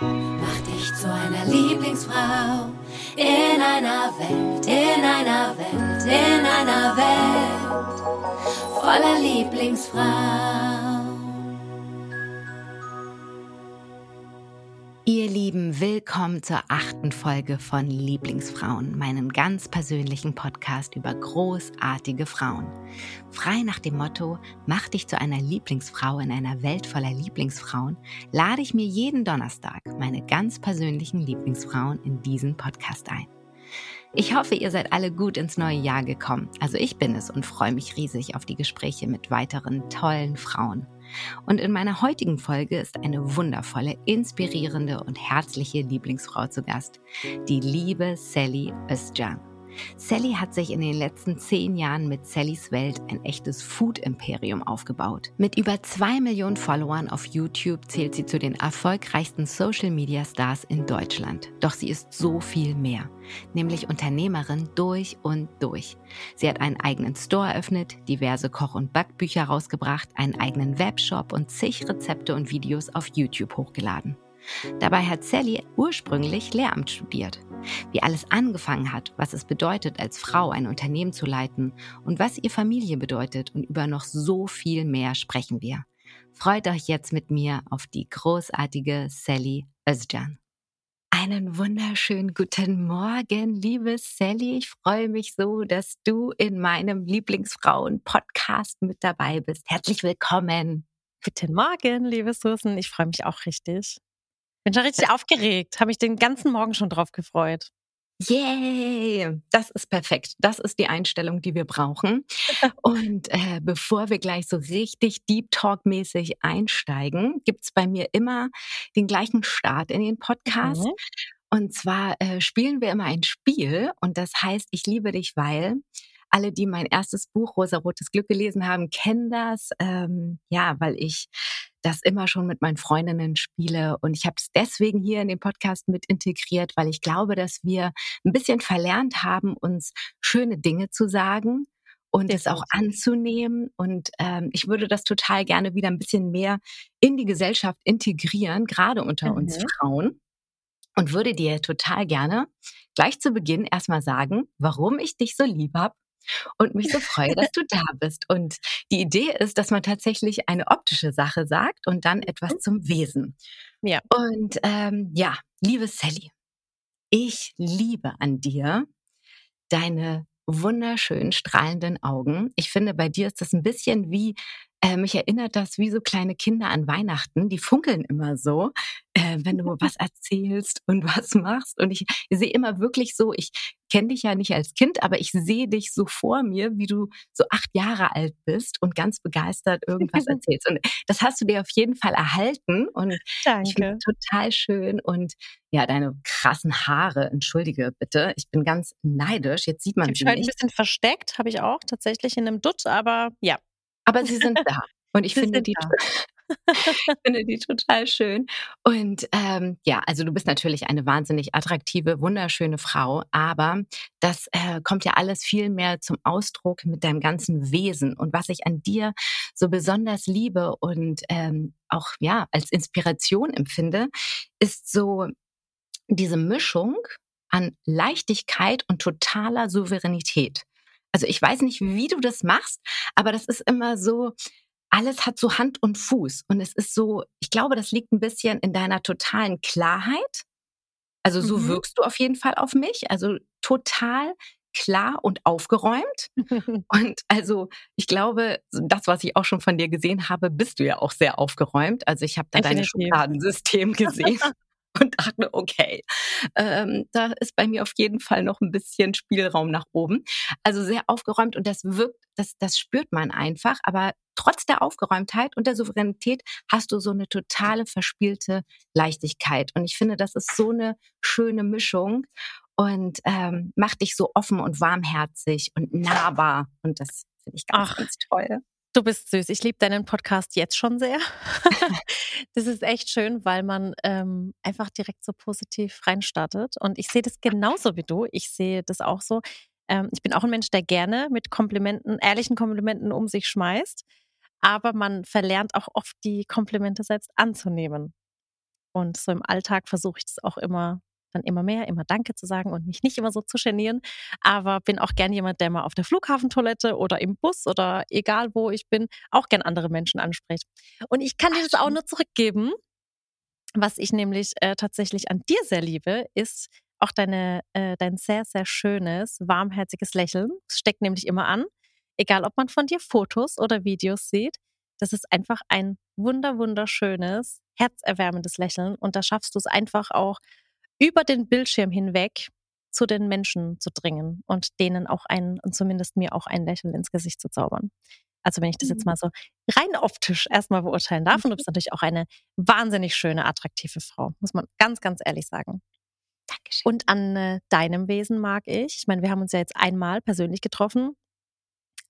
Mach dich zu einer Lieblingsfrau in einer Welt, in einer Welt, in einer Welt voller Lieblingsfrau. Lieben, willkommen zur achten Folge von Lieblingsfrauen, meinem ganz persönlichen Podcast über großartige Frauen. Frei nach dem Motto, mach dich zu einer Lieblingsfrau in einer Welt voller Lieblingsfrauen, lade ich mir jeden Donnerstag meine ganz persönlichen Lieblingsfrauen in diesen Podcast ein. Ich hoffe, ihr seid alle gut ins neue Jahr gekommen. Also ich bin es und freue mich riesig auf die Gespräche mit weiteren tollen Frauen. Und in meiner heutigen Folge ist eine wundervolle, inspirierende und herzliche Lieblingsfrau zu Gast, die liebe Sally Özcan. Sally hat sich in den letzten zehn Jahren mit Sallys Welt ein echtes Food-Imperium aufgebaut. Mit über zwei Millionen Followern auf YouTube zählt sie zu den erfolgreichsten Social-Media-Stars in Deutschland. Doch sie ist so viel mehr, nämlich Unternehmerin durch und durch. Sie hat einen eigenen Store eröffnet, diverse Koch- und Backbücher rausgebracht, einen eigenen Webshop und zig Rezepte und Videos auf YouTube hochgeladen. Dabei hat Sally ursprünglich Lehramt studiert. Wie alles angefangen hat, was es bedeutet, als Frau ein Unternehmen zu leiten und was ihr Familie bedeutet und über noch so viel mehr sprechen wir. Freut euch jetzt mit mir auf die großartige Sally Özcan. Einen wunderschönen guten Morgen, liebe Sally. Ich freue mich so, dass du in meinem Lieblingsfrauen-Podcast mit dabei bist. Herzlich willkommen. Guten Morgen, liebe Susan. Ich freue mich auch richtig. Bin schon richtig aufgeregt, habe mich den ganzen Morgen schon drauf gefreut. Yay! Das ist perfekt. Das ist die Einstellung, die wir brauchen. Und äh, bevor wir gleich so richtig Deep Talk-mäßig einsteigen, gibt's bei mir immer den gleichen Start in den Podcast. Mhm. Und zwar äh, spielen wir immer ein Spiel und das heißt, ich liebe dich, weil alle, die mein erstes Buch Rosa-Rotes Glück gelesen haben, kennen das. Ähm, ja, weil ich das immer schon mit meinen Freundinnen spiele. Und ich habe es deswegen hier in den Podcast mit integriert, weil ich glaube, dass wir ein bisschen verlernt haben, uns schöne Dinge zu sagen und Definitiv. es auch anzunehmen. Und ähm, ich würde das total gerne wieder ein bisschen mehr in die Gesellschaft integrieren, gerade unter mhm. uns Frauen. Und würde dir total gerne gleich zu Beginn erstmal sagen, warum ich dich so lieb habe und mich so freue, dass du da bist. Und die Idee ist, dass man tatsächlich eine optische Sache sagt und dann etwas mhm. zum Wesen. Ja. Und ähm, ja, liebe Sally, ich liebe an dir deine wunderschönen strahlenden Augen. Ich finde, bei dir ist das ein bisschen wie äh, mich erinnert das wie so kleine Kinder an Weihnachten. Die funkeln immer so, äh, wenn du was erzählst und was machst. Und ich, ich sehe immer wirklich so, ich kenne dich ja nicht als Kind, aber ich sehe dich so vor mir, wie du so acht Jahre alt bist und ganz begeistert irgendwas erzählst. Und das hast du dir auf jeden Fall erhalten und Danke. ich finde total schön. Und ja, deine krassen Haare, entschuldige bitte, ich bin ganz neidisch. Jetzt sieht man ich sie halt nicht. ein bisschen versteckt, habe ich auch tatsächlich in einem Dutt, aber ja, aber sie sind da. Und ich finde die, finde die total schön. Und ähm, ja, also du bist natürlich eine wahnsinnig attraktive, wunderschöne Frau, aber das äh, kommt ja alles viel mehr zum Ausdruck mit deinem ganzen Wesen. Und was ich an dir so besonders liebe und ähm, auch ja als Inspiration empfinde, ist so diese Mischung an Leichtigkeit und totaler Souveränität. Also ich weiß nicht, wie du das machst, aber das ist immer so, alles hat so Hand und Fuß. Und es ist so, ich glaube, das liegt ein bisschen in deiner totalen Klarheit. Also so mhm. wirkst du auf jeden Fall auf mich. Also total klar und aufgeräumt. und also ich glaube, das, was ich auch schon von dir gesehen habe, bist du ja auch sehr aufgeräumt. Also ich habe da Definitiv. dein Schubladensystem gesehen. Und dachte, okay, ähm, da ist bei mir auf jeden Fall noch ein bisschen Spielraum nach oben. Also sehr aufgeräumt und das wirkt, das, das spürt man einfach. Aber trotz der Aufgeräumtheit und der Souveränität hast du so eine totale verspielte Leichtigkeit. Und ich finde, das ist so eine schöne Mischung und ähm, macht dich so offen und warmherzig und nahbar. Und das finde ich ganz, Ach. ganz toll. Du bist süß. Ich liebe deinen Podcast jetzt schon sehr. das ist echt schön, weil man ähm, einfach direkt so positiv reinstartet. Und ich sehe das genauso wie du. Ich sehe das auch so. Ähm, ich bin auch ein Mensch, der gerne mit Komplimenten, ehrlichen Komplimenten um sich schmeißt. Aber man verlernt auch oft die Komplimente selbst anzunehmen. Und so im Alltag versuche ich das auch immer dann immer mehr, immer Danke zu sagen und mich nicht immer so zu genieren. Aber bin auch gern jemand, der mal auf der Flughafentoilette oder im Bus oder egal wo ich bin, auch gern andere Menschen anspricht. Und ich kann dir das auch nur zurückgeben. Was ich nämlich äh, tatsächlich an dir sehr liebe, ist auch deine, äh, dein sehr, sehr schönes, warmherziges Lächeln. Es steckt nämlich immer an, egal ob man von dir Fotos oder Videos sieht. Das ist einfach ein wunder, wunderschönes, herzerwärmendes Lächeln. Und da schaffst du es einfach auch über den Bildschirm hinweg zu den Menschen zu dringen und denen auch ein, und zumindest mir auch ein Lächeln ins Gesicht zu zaubern. Also wenn ich das jetzt mhm. mal so rein optisch erstmal beurteilen darf. Und du bist natürlich auch eine wahnsinnig schöne, attraktive Frau, muss man ganz, ganz ehrlich sagen. Dankeschön. Und an äh, deinem Wesen mag ich, ich meine, wir haben uns ja jetzt einmal persönlich getroffen,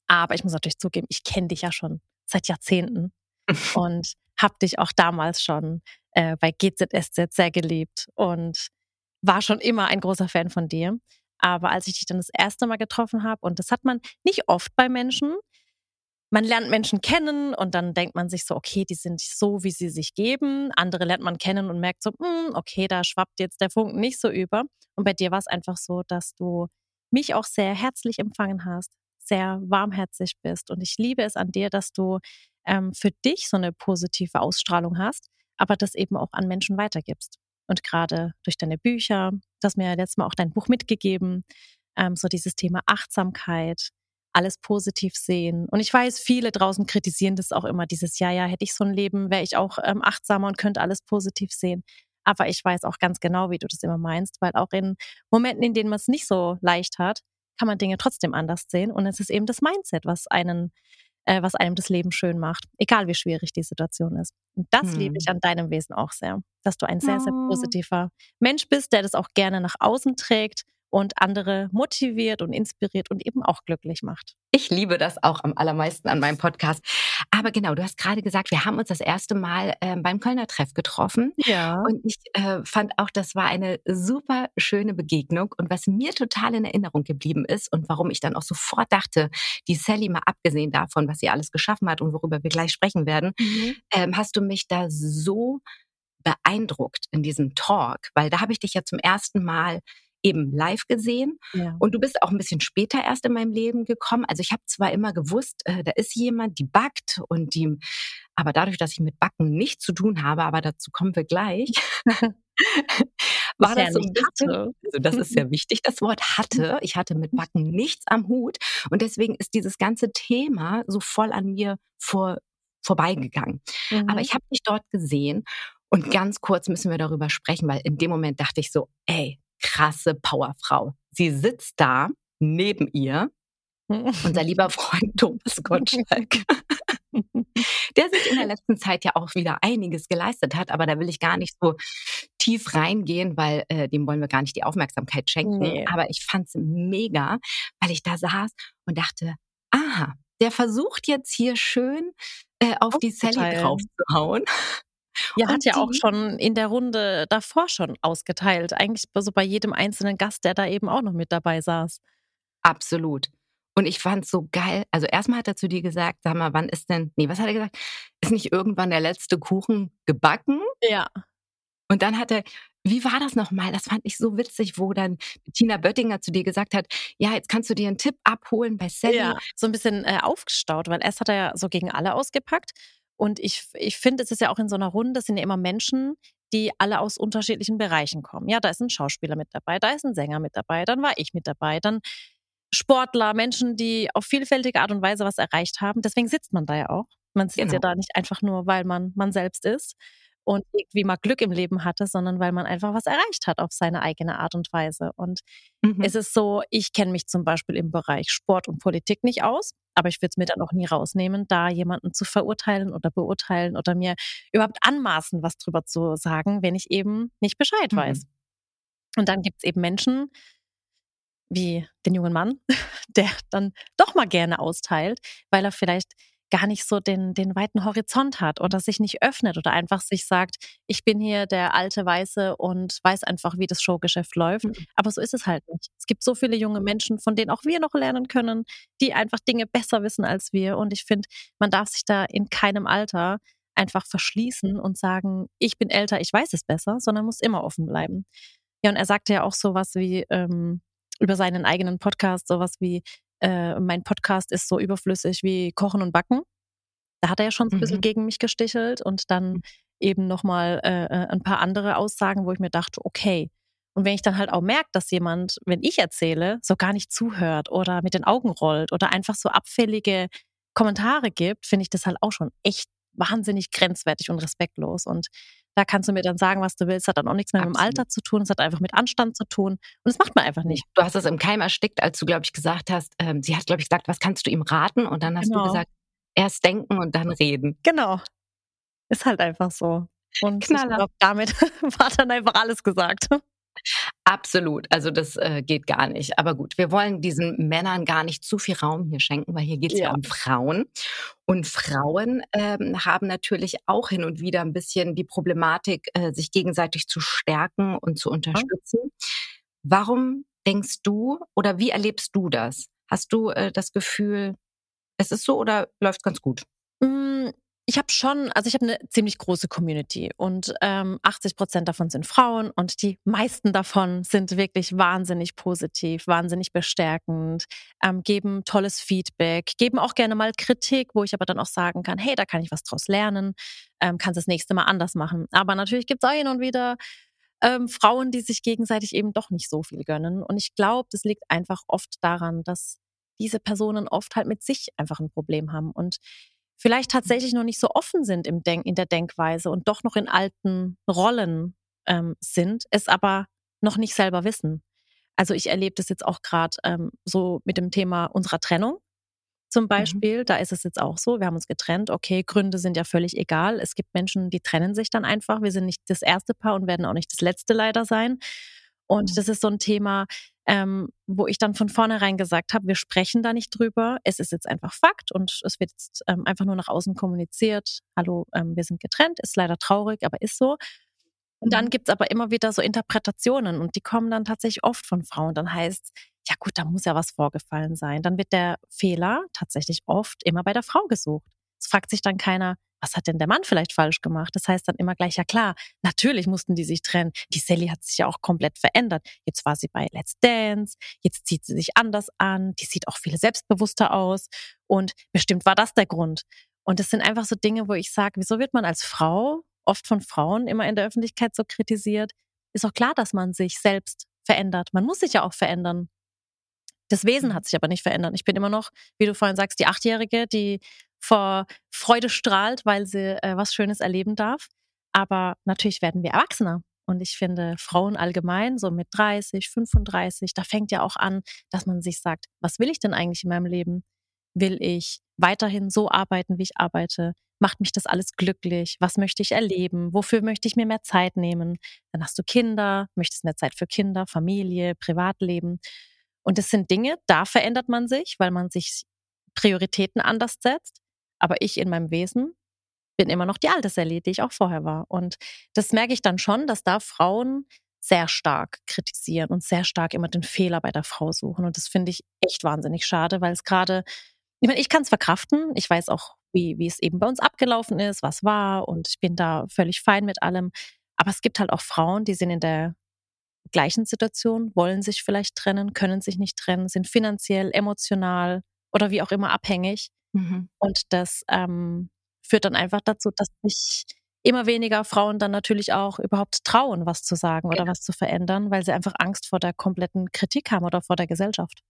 aber ich muss natürlich zugeben, ich kenne dich ja schon seit Jahrzehnten und habe dich auch damals schon äh, bei GZSZ sehr geliebt und war schon immer ein großer Fan von dir. Aber als ich dich dann das erste Mal getroffen habe, und das hat man nicht oft bei Menschen, man lernt Menschen kennen und dann denkt man sich so, okay, die sind so, wie sie sich geben. Andere lernt man kennen und merkt so, hm, okay, da schwappt jetzt der Funken nicht so über. Und bei dir war es einfach so, dass du mich auch sehr herzlich empfangen hast, sehr warmherzig bist. Und ich liebe es an dir, dass du ähm, für dich so eine positive Ausstrahlung hast, aber das eben auch an Menschen weitergibst. Und gerade durch deine Bücher, du hast mir ja letztes Mal auch dein Buch mitgegeben, ähm, so dieses Thema Achtsamkeit, alles positiv sehen. Und ich weiß, viele draußen kritisieren das auch immer, dieses, ja, ja, hätte ich so ein Leben, wäre ich auch ähm, achtsamer und könnte alles positiv sehen. Aber ich weiß auch ganz genau, wie du das immer meinst, weil auch in Momenten, in denen man es nicht so leicht hat, kann man Dinge trotzdem anders sehen. Und es ist eben das Mindset, was einen, äh, was einem das Leben schön macht, egal wie schwierig die Situation ist. Und das hm. liebe ich an deinem Wesen auch sehr, dass du ein sehr, sehr oh. positiver Mensch bist, der das auch gerne nach außen trägt und andere motiviert und inspiriert und eben auch glücklich macht. Ich liebe das auch am allermeisten an meinem Podcast. Aber genau, du hast gerade gesagt, wir haben uns das erste Mal äh, beim Kölner Treff getroffen. Ja. Und ich äh, fand auch, das war eine super schöne Begegnung. Und was mir total in Erinnerung geblieben ist und warum ich dann auch sofort dachte, die Sally mal abgesehen davon, was sie alles geschaffen hat und worüber wir gleich sprechen werden, mhm. ähm, hast du mich da so beeindruckt in diesem Talk, weil da habe ich dich ja zum ersten Mal eben live gesehen. Ja. Und du bist auch ein bisschen später erst in meinem Leben gekommen. Also ich habe zwar immer gewusst, äh, da ist jemand, die backt und die, aber dadurch, dass ich mit Backen nichts zu tun habe, aber dazu kommen wir gleich. war das so ein bisschen, hatte. also das ist sehr wichtig, das Wort hatte. Ich hatte mit Backen nichts am Hut und deswegen ist dieses ganze Thema so voll an mir vor, vorbeigegangen. Mhm. Aber ich habe dich dort gesehen und ganz kurz müssen wir darüber sprechen, weil in dem Moment dachte ich so, ey, krasse Powerfrau. Sie sitzt da neben ihr, unser lieber Freund Thomas Gottschalk, der sich in der letzten Zeit ja auch wieder einiges geleistet hat, aber da will ich gar nicht so tief reingehen, weil äh, dem wollen wir gar nicht die Aufmerksamkeit schenken. Nee. Aber ich fand's mega, weil ich da saß und dachte, aha, der versucht jetzt hier schön äh, auf die Sally draufzuhauen. Ihr hat ja auch schon in der Runde davor schon ausgeteilt. Eigentlich so bei jedem einzelnen Gast, der da eben auch noch mit dabei saß. Absolut. Und ich fand es so geil. Also erstmal hat er zu dir gesagt, sag mal, wann ist denn, nee, was hat er gesagt? Ist nicht irgendwann der letzte Kuchen gebacken? Ja. Und dann hat er, wie war das nochmal? Das fand ich so witzig, wo dann Tina Böttinger zu dir gesagt hat, ja, jetzt kannst du dir einen Tipp abholen bei Sally. Ja, so ein bisschen äh, aufgestaut, weil erst hat er ja so gegen alle ausgepackt und ich, ich finde, es ist ja auch in so einer Runde, sind ja immer Menschen, die alle aus unterschiedlichen Bereichen kommen. Ja, da ist ein Schauspieler mit dabei, da ist ein Sänger mit dabei, dann war ich mit dabei, dann Sportler, Menschen, die auf vielfältige Art und Weise was erreicht haben. Deswegen sitzt man da ja auch. Man sitzt genau. ja da nicht einfach nur, weil man man selbst ist und irgendwie mal Glück im Leben hatte, sondern weil man einfach was erreicht hat auf seine eigene Art und Weise. Und mhm. es ist so, ich kenne mich zum Beispiel im Bereich Sport und Politik nicht aus, aber ich würde es mir dann auch nie rausnehmen, da jemanden zu verurteilen oder beurteilen oder mir überhaupt anmaßen, was drüber zu sagen, wenn ich eben nicht Bescheid mhm. weiß. Und dann gibt es eben Menschen, wie den jungen Mann, der dann doch mal gerne austeilt, weil er vielleicht gar nicht so den, den weiten Horizont hat oder sich nicht öffnet oder einfach sich sagt, ich bin hier der alte Weiße und weiß einfach, wie das Showgeschäft läuft. Mhm. Aber so ist es halt nicht. Es gibt so viele junge Menschen, von denen auch wir noch lernen können, die einfach Dinge besser wissen als wir. Und ich finde, man darf sich da in keinem Alter einfach verschließen und sagen, ich bin älter, ich weiß es besser, sondern muss immer offen bleiben. Ja, und er sagte ja auch sowas wie ähm, über seinen eigenen Podcast, sowas wie, äh, mein Podcast ist so überflüssig wie Kochen und Backen. Da hat er ja schon so ein bisschen mhm. gegen mich gestichelt und dann mhm. eben nochmal äh, äh, ein paar andere Aussagen, wo ich mir dachte, okay. Und wenn ich dann halt auch merke, dass jemand, wenn ich erzähle, so gar nicht zuhört oder mit den Augen rollt oder einfach so abfällige Kommentare gibt, finde ich das halt auch schon echt wahnsinnig grenzwertig und respektlos. Und da kannst du mir dann sagen, was du willst. Hat dann auch nichts mehr Absolut. mit dem Alter zu tun. Es hat einfach mit Anstand zu tun. Und das macht man einfach nicht. Du hast es im Keim erstickt, als du, glaube ich, gesagt hast, ähm, sie hat, glaube ich, gesagt, was kannst du ihm raten? Und dann hast genau. du gesagt, erst denken und dann reden. Genau. Ist halt einfach so. Und Knaller. ich glaube, damit war dann einfach alles gesagt. Absolut. Also das äh, geht gar nicht. Aber gut, wir wollen diesen Männern gar nicht zu viel Raum hier schenken, weil hier geht es ja. ja. um Frauen. Und Frauen ähm, haben natürlich auch hin und wieder ein bisschen die Problematik, äh, sich gegenseitig zu stärken und zu unterstützen. Mhm. Warum denkst du oder wie erlebst du das? Hast du äh, das Gefühl, es ist so oder läuft ganz gut? Ich habe schon, also ich habe eine ziemlich große Community und ähm, 80 Prozent davon sind Frauen und die meisten davon sind wirklich wahnsinnig positiv, wahnsinnig bestärkend, ähm, geben tolles Feedback, geben auch gerne mal Kritik, wo ich aber dann auch sagen kann, hey, da kann ich was draus lernen, ähm, kannst das nächste Mal anders machen. Aber natürlich gibt es auch hin und wieder ähm, Frauen, die sich gegenseitig eben doch nicht so viel gönnen. Und ich glaube, das liegt einfach oft daran, dass diese Personen oft halt mit sich einfach ein Problem haben und vielleicht tatsächlich noch nicht so offen sind im Denk in der Denkweise und doch noch in alten Rollen ähm, sind, es aber noch nicht selber wissen. Also ich erlebe das jetzt auch gerade ähm, so mit dem Thema unserer Trennung. Zum mhm. Beispiel, mhm. da ist es jetzt auch so, wir haben uns getrennt, okay, Gründe sind ja völlig egal. Es gibt Menschen, die trennen sich dann einfach. Wir sind nicht das erste Paar und werden auch nicht das letzte leider sein. Und mhm. das ist so ein Thema, ähm, wo ich dann von vornherein gesagt habe, wir sprechen da nicht drüber. Es ist jetzt einfach Fakt und es wird jetzt ähm, einfach nur nach außen kommuniziert. Hallo, ähm, wir sind getrennt, ist leider traurig, aber ist so. Und dann mhm. gibt's aber immer wieder so Interpretationen und die kommen dann tatsächlich oft von Frauen. Dann heißt, ja gut, da muss ja was vorgefallen sein. Dann wird der Fehler tatsächlich oft immer bei der Frau gesucht. Es fragt sich dann keiner, was hat denn der Mann vielleicht falsch gemacht? Das heißt dann immer gleich, ja klar, natürlich mussten die sich trennen. Die Sally hat sich ja auch komplett verändert. Jetzt war sie bei Let's Dance, jetzt zieht sie sich anders an, die sieht auch viel selbstbewusster aus und bestimmt war das der Grund. Und das sind einfach so Dinge, wo ich sage, wieso wird man als Frau, oft von Frauen immer in der Öffentlichkeit so kritisiert? Ist auch klar, dass man sich selbst verändert. Man muss sich ja auch verändern. Das Wesen hat sich aber nicht verändert. Ich bin immer noch, wie du vorhin sagst, die Achtjährige, die vor Freude strahlt, weil sie äh, was Schönes erleben darf. Aber natürlich werden wir Erwachsener. Und ich finde, Frauen allgemein, so mit 30, 35, da fängt ja auch an, dass man sich sagt, was will ich denn eigentlich in meinem Leben? Will ich weiterhin so arbeiten, wie ich arbeite? Macht mich das alles glücklich? Was möchte ich erleben? Wofür möchte ich mir mehr Zeit nehmen? Dann hast du Kinder, möchtest mehr Zeit für Kinder, Familie, Privatleben. Und das sind Dinge, da verändert man sich, weil man sich Prioritäten anders setzt. Aber ich in meinem Wesen bin immer noch die alte Sally, die ich auch vorher war. Und das merke ich dann schon, dass da Frauen sehr stark kritisieren und sehr stark immer den Fehler bei der Frau suchen. Und das finde ich echt wahnsinnig schade, weil es gerade, ich meine, ich kann es verkraften. Ich weiß auch, wie, wie es eben bei uns abgelaufen ist, was war. Und ich bin da völlig fein mit allem. Aber es gibt halt auch Frauen, die sind in der gleichen Situation, wollen sich vielleicht trennen, können sich nicht trennen, sind finanziell, emotional oder wie auch immer abhängig Mhm. Und das ähm, führt dann einfach dazu, dass sich immer weniger Frauen dann natürlich auch überhaupt trauen, was zu sagen oder genau. was zu verändern, weil sie einfach Angst vor der kompletten Kritik haben oder vor der Gesellschaft.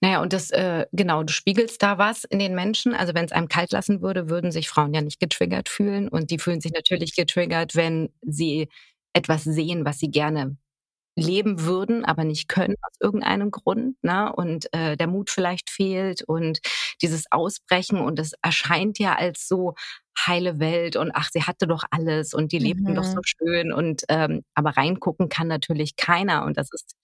Naja, und das, äh, genau, du spiegelst da was in den Menschen. Also wenn es einem kalt lassen würde, würden sich Frauen ja nicht getriggert fühlen. Und die fühlen sich natürlich getriggert, wenn sie etwas sehen, was sie gerne leben würden, aber nicht können aus irgendeinem Grund, ne? Und äh, der Mut vielleicht fehlt und dieses Ausbrechen und es erscheint ja als so heile Welt und ach, sie hatte doch alles und die lebten mhm. doch so mhm. schön und ähm, aber reingucken kann natürlich keiner und das ist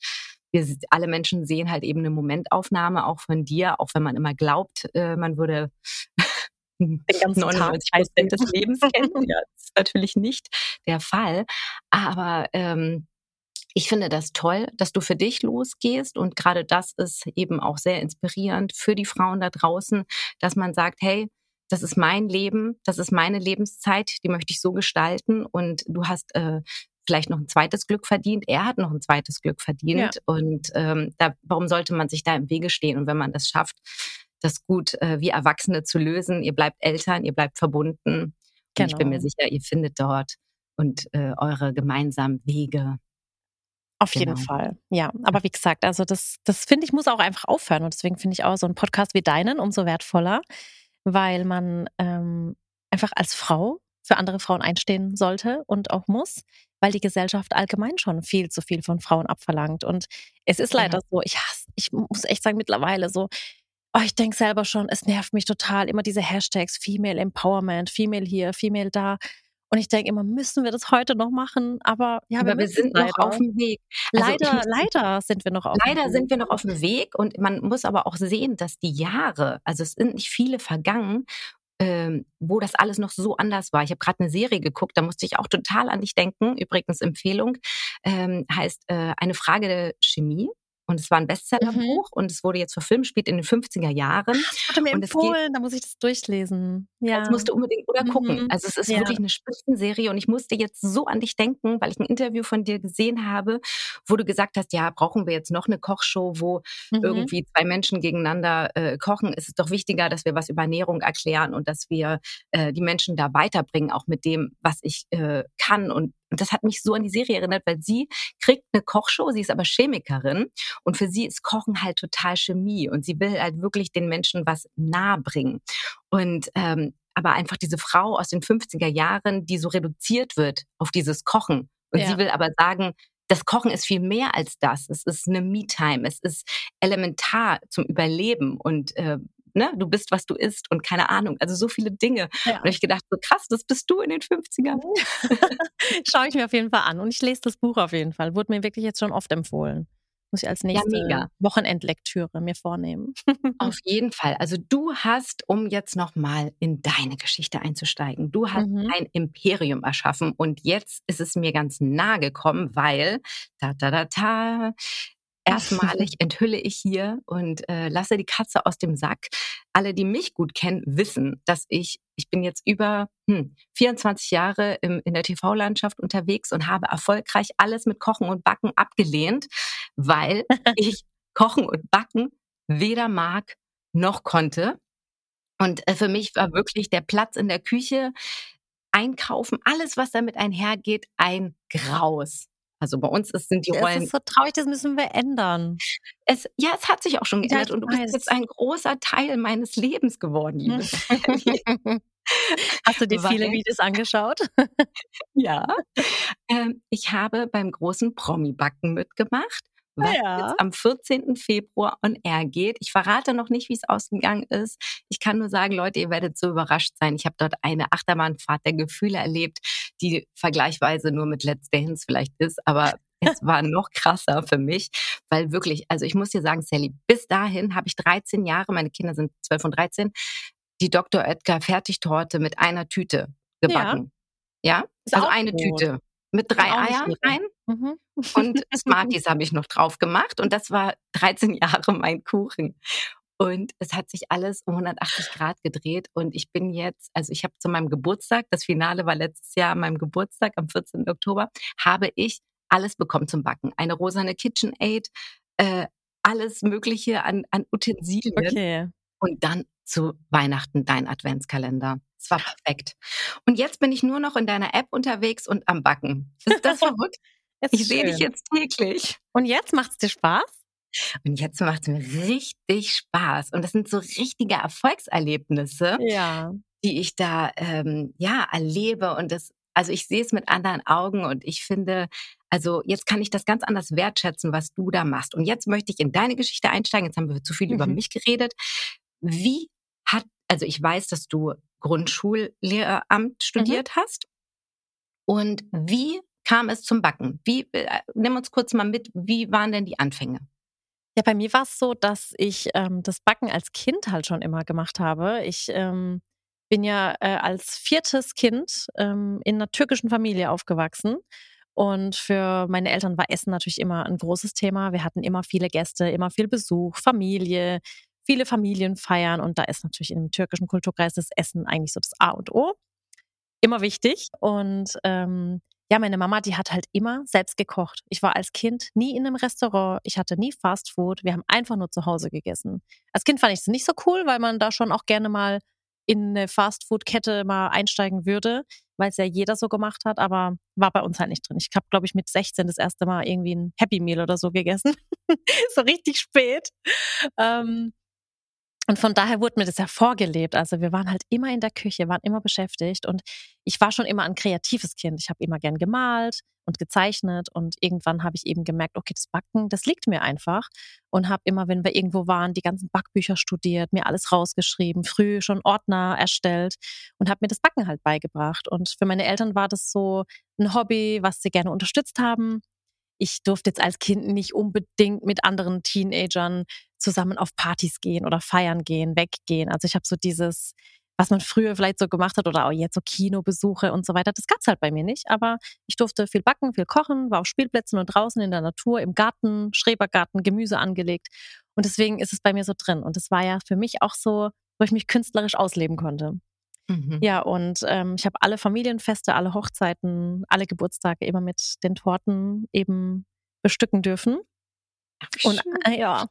wir alle Menschen sehen halt eben eine Momentaufnahme auch von dir, auch wenn man immer glaubt, äh, man würde den ganzen 99 Prozent des Lebens kennen. Ja, das ist natürlich nicht der Fall. Aber ähm, ich finde das toll, dass du für dich losgehst und gerade das ist eben auch sehr inspirierend für die Frauen da draußen, dass man sagt, hey, das ist mein Leben, das ist meine Lebenszeit, die möchte ich so gestalten und du hast äh, vielleicht noch ein zweites Glück verdient, er hat noch ein zweites Glück verdient ja. und ähm, da, warum sollte man sich da im Wege stehen? Und wenn man das schafft, das gut äh, wie Erwachsene zu lösen, ihr bleibt Eltern, ihr bleibt verbunden. Genau. Und ich bin mir genau. sicher, ihr findet dort und äh, eure gemeinsamen Wege. Auf genau. jeden Fall, ja. Aber wie gesagt, also das, das finde ich, muss auch einfach aufhören. Und deswegen finde ich auch so einen Podcast wie deinen umso wertvoller, weil man ähm, einfach als Frau für andere Frauen einstehen sollte und auch muss, weil die Gesellschaft allgemein schon viel zu viel von Frauen abverlangt. Und es ist leider ja. so, ich hasse, ich muss echt sagen, mittlerweile so, oh, ich denke selber schon, es nervt mich total, immer diese Hashtags, Female Empowerment, Female hier, Female da. Und ich denke immer, müssen wir das heute noch machen? Aber ja, Aber wir, wir sind noch auf dem Weg. Also, leider, leider sind wir noch auf Leider sind wir noch auf dem Weg und man muss aber auch sehen, dass die Jahre, also es sind nicht viele vergangen, ähm, wo das alles noch so anders war. Ich habe gerade eine Serie geguckt, da musste ich auch total an dich denken. Übrigens Empfehlung ähm, heißt äh, eine Frage der Chemie. Und es war ein Bestsellerbuch mhm. und es wurde jetzt verfilmt, spielt in den 50er Jahren. Das wurde mir und empfohlen, da muss ich das durchlesen. Ja. Das musst du unbedingt oder gucken. Mhm. Also es ist ja. wirklich eine Spitzenserie und ich musste jetzt so an dich denken, weil ich ein Interview von dir gesehen habe, wo du gesagt hast, ja, brauchen wir jetzt noch eine Kochshow, wo mhm. irgendwie zwei Menschen gegeneinander äh, kochen. Es ist doch wichtiger, dass wir was über Ernährung erklären und dass wir äh, die Menschen da weiterbringen, auch mit dem, was ich äh, kann und und das hat mich so an die Serie erinnert, weil sie kriegt eine Kochshow, sie ist aber Chemikerin und für sie ist Kochen halt total Chemie und sie will halt wirklich den Menschen was nahe bringen. Und ähm, aber einfach diese Frau aus den 50er Jahren, die so reduziert wird auf dieses Kochen. Und ja. sie will aber sagen, das Kochen ist viel mehr als das. Es ist eine Me-Time. Es ist elementar zum Überleben. Und äh, ne, du bist, was du isst und keine Ahnung. Also so viele Dinge. Ja. Und ich gedacht, so krass, das bist du in den 50ern. Schaue ich mir auf jeden Fall an. Und ich lese das Buch auf jeden Fall. Wurde mir wirklich jetzt schon oft empfohlen. Muss ich als nächste ja, Wochenendlektüre mir vornehmen. Auf jeden Fall. Also du hast, um jetzt nochmal in deine Geschichte einzusteigen, du hast mhm. ein Imperium erschaffen und jetzt ist es mir ganz nahe gekommen, weil, ta ta ta ta, Erstmalig enthülle ich hier und äh, lasse die Katze aus dem Sack. Alle, die mich gut kennen, wissen, dass ich, ich bin jetzt über hm, 24 Jahre im, in der TV-Landschaft unterwegs und habe erfolgreich alles mit Kochen und Backen abgelehnt, weil ich Kochen und Backen weder mag noch konnte. Und äh, für mich war wirklich der Platz in der Küche, Einkaufen, alles, was damit einhergeht, ein Graus. Also bei uns ist, sind die Rollen. Das ist so traurig, das müssen wir ändern. Es, ja, es hat sich auch schon geändert ja, und du bist jetzt ein großer Teil meines Lebens geworden, liebe Hast du dir viele Videos angeschaut? ja. Ähm, ich habe beim großen Promi-Backen mitgemacht was ja. jetzt am 14. Februar on air geht. Ich verrate noch nicht, wie es ausgegangen ist. Ich kann nur sagen, Leute, ihr werdet so überrascht sein. Ich habe dort eine Achterbahnfahrt der Gefühle erlebt, die vergleichsweise nur mit Let's Dance vielleicht ist, aber es war noch krasser für mich, weil wirklich, also ich muss dir sagen, Sally, bis dahin habe ich 13 Jahre, meine Kinder sind 12 und 13, die Dr. Oetker Fertigtorte mit einer Tüte gebacken. Ja, ja? also eine gut. Tüte mit drei Eiern rein. Mhm. Und Smarties habe ich noch drauf gemacht. Und das war 13 Jahre mein Kuchen. Und es hat sich alles um 180 Grad gedreht. Und ich bin jetzt, also ich habe zu meinem Geburtstag, das Finale war letztes Jahr an meinem Geburtstag am 14. Oktober, habe ich alles bekommen zum Backen. Eine rosane KitchenAid, äh, alles Mögliche an, an Utensilien. Okay. Und dann zu Weihnachten dein Adventskalender. Es war perfekt. Und jetzt bin ich nur noch in deiner App unterwegs und am Backen. Ist das verrückt? ich sehe dich jetzt täglich. Und jetzt macht es dir Spaß? Und jetzt macht es mir richtig Spaß. Und das sind so richtige Erfolgserlebnisse, ja. die ich da ähm, ja erlebe. Und das, also ich sehe es mit anderen Augen und ich finde, also jetzt kann ich das ganz anders wertschätzen, was du da machst. Und jetzt möchte ich in deine Geschichte einsteigen. Jetzt haben wir zu viel mhm. über mich geredet. Wie hat, also ich weiß, dass du Grundschullehramt mhm. studiert mhm. hast. Und wie kam es zum Backen? Wie, äh, nimm uns kurz mal mit, wie waren denn die Anfänge? Ja, bei mir war es so, dass ich ähm, das Backen als Kind halt schon immer gemacht habe. Ich ähm, bin ja äh, als viertes Kind ähm, in einer türkischen Familie aufgewachsen. Und für meine Eltern war Essen natürlich immer ein großes Thema. Wir hatten immer viele Gäste, immer viel Besuch, Familie, viele Familien feiern und da ist natürlich im türkischen Kulturkreis das Essen eigentlich so das A und O. Immer wichtig. Und ähm, ja, meine Mama, die hat halt immer selbst gekocht. Ich war als Kind nie in einem Restaurant, ich hatte nie Fast Food, wir haben einfach nur zu Hause gegessen. Als Kind fand ich es nicht so cool, weil man da schon auch gerne mal in eine Fast-Food-Kette mal einsteigen würde, weil es ja jeder so gemacht hat, aber war bei uns halt nicht drin. Ich habe, glaube ich, mit 16 das erste Mal irgendwie ein Happy Meal oder so gegessen. so richtig spät. Ähm, und von daher wurde mir das ja vorgelebt. Also wir waren halt immer in der Küche, waren immer beschäftigt und ich war schon immer ein kreatives Kind. Ich habe immer gern gemalt und gezeichnet und irgendwann habe ich eben gemerkt, okay, das Backen, das liegt mir einfach und habe immer, wenn wir irgendwo waren, die ganzen Backbücher studiert, mir alles rausgeschrieben, früh schon Ordner erstellt und habe mir das Backen halt beigebracht. Und für meine Eltern war das so ein Hobby, was sie gerne unterstützt haben ich durfte jetzt als Kind nicht unbedingt mit anderen Teenagern zusammen auf Partys gehen oder feiern gehen, weggehen. Also ich habe so dieses, was man früher vielleicht so gemacht hat oder auch jetzt so Kinobesuche und so weiter, das gab's halt bei mir nicht. Aber ich durfte viel backen, viel kochen, war auf Spielplätzen und draußen in der Natur, im Garten, Schrebergarten, Gemüse angelegt. Und deswegen ist es bei mir so drin. Und es war ja für mich auch so, wo ich mich künstlerisch ausleben konnte. Mhm. Ja, und ähm, ich habe alle Familienfeste, alle Hochzeiten, alle Geburtstage immer mit den Torten eben bestücken dürfen. Ach, und äh, ja,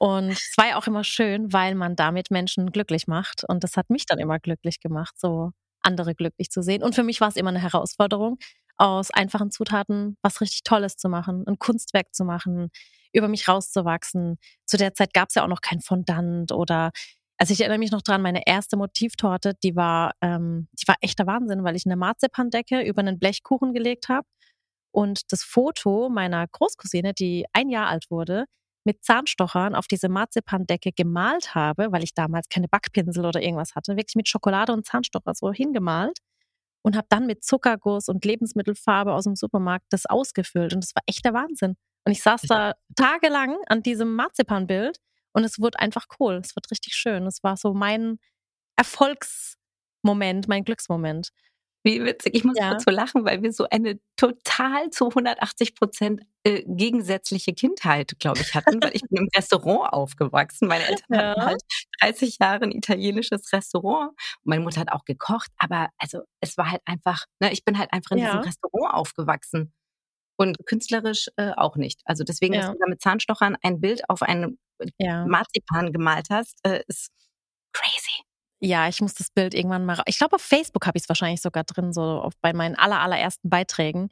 und es war ja auch immer schön, weil man damit Menschen glücklich macht. Und das hat mich dann immer glücklich gemacht, so andere glücklich zu sehen. Und für mich war es immer eine Herausforderung, aus einfachen Zutaten was richtig Tolles zu machen, ein Kunstwerk zu machen, über mich rauszuwachsen. Zu der Zeit gab es ja auch noch kein Fondant oder also ich erinnere mich noch dran, meine erste Motivtorte, die war, ähm, die war echter Wahnsinn, weil ich eine Marzipandecke über einen Blechkuchen gelegt habe und das Foto meiner Großcousine, die ein Jahr alt wurde, mit Zahnstochern auf diese Marzipandecke gemalt habe, weil ich damals keine Backpinsel oder irgendwas hatte, wirklich mit Schokolade und Zahnstocher so hingemalt und habe dann mit Zuckerguss und Lebensmittelfarbe aus dem Supermarkt das ausgefüllt und das war echter Wahnsinn. Und ich saß da tagelang an diesem Marzipanbild und es wurde einfach cool. Es wird richtig schön. Es war so mein Erfolgsmoment, mein Glücksmoment. Wie witzig. Ich muss ja. so lachen, weil wir so eine total zu 180 Prozent äh, gegensätzliche Kindheit, glaube ich, hatten. weil ich bin im Restaurant aufgewachsen. Meine Eltern ja. hatten halt 30 Jahre ein italienisches Restaurant. Und meine Mutter hat auch gekocht. Aber also es war halt einfach, ne, ich bin halt einfach in ja. diesem Restaurant aufgewachsen. Und künstlerisch äh, auch nicht. Also deswegen, du da mit Zahnstochern ein Bild auf einen ja. Marzipan gemalt hast, äh, ist crazy. Ja, ich muss das Bild irgendwann mal. Ich glaube, auf Facebook habe ich es wahrscheinlich sogar drin, so auf, bei meinen aller, allerersten Beiträgen.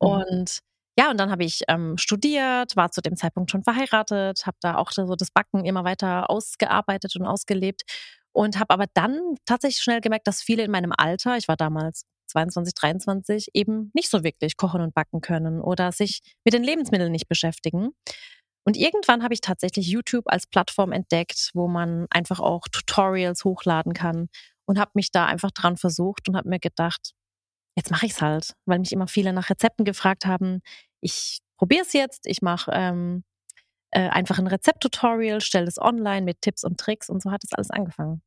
Mhm. Und ja, und dann habe ich ähm, studiert, war zu dem Zeitpunkt schon verheiratet, habe da auch so das Backen immer weiter ausgearbeitet und ausgelebt und habe aber dann tatsächlich schnell gemerkt, dass viele in meinem Alter, ich war damals 22, 23, eben nicht so wirklich kochen und backen können oder sich mit den Lebensmitteln nicht beschäftigen. Und irgendwann habe ich tatsächlich YouTube als Plattform entdeckt, wo man einfach auch Tutorials hochladen kann und habe mich da einfach dran versucht und habe mir gedacht, jetzt mache ich es halt, weil mich immer viele nach Rezepten gefragt haben. Ich probiere es jetzt, ich mache ähm, äh, einfach ein Rezept-Tutorial, stelle es online mit Tipps und Tricks und so hat es alles angefangen.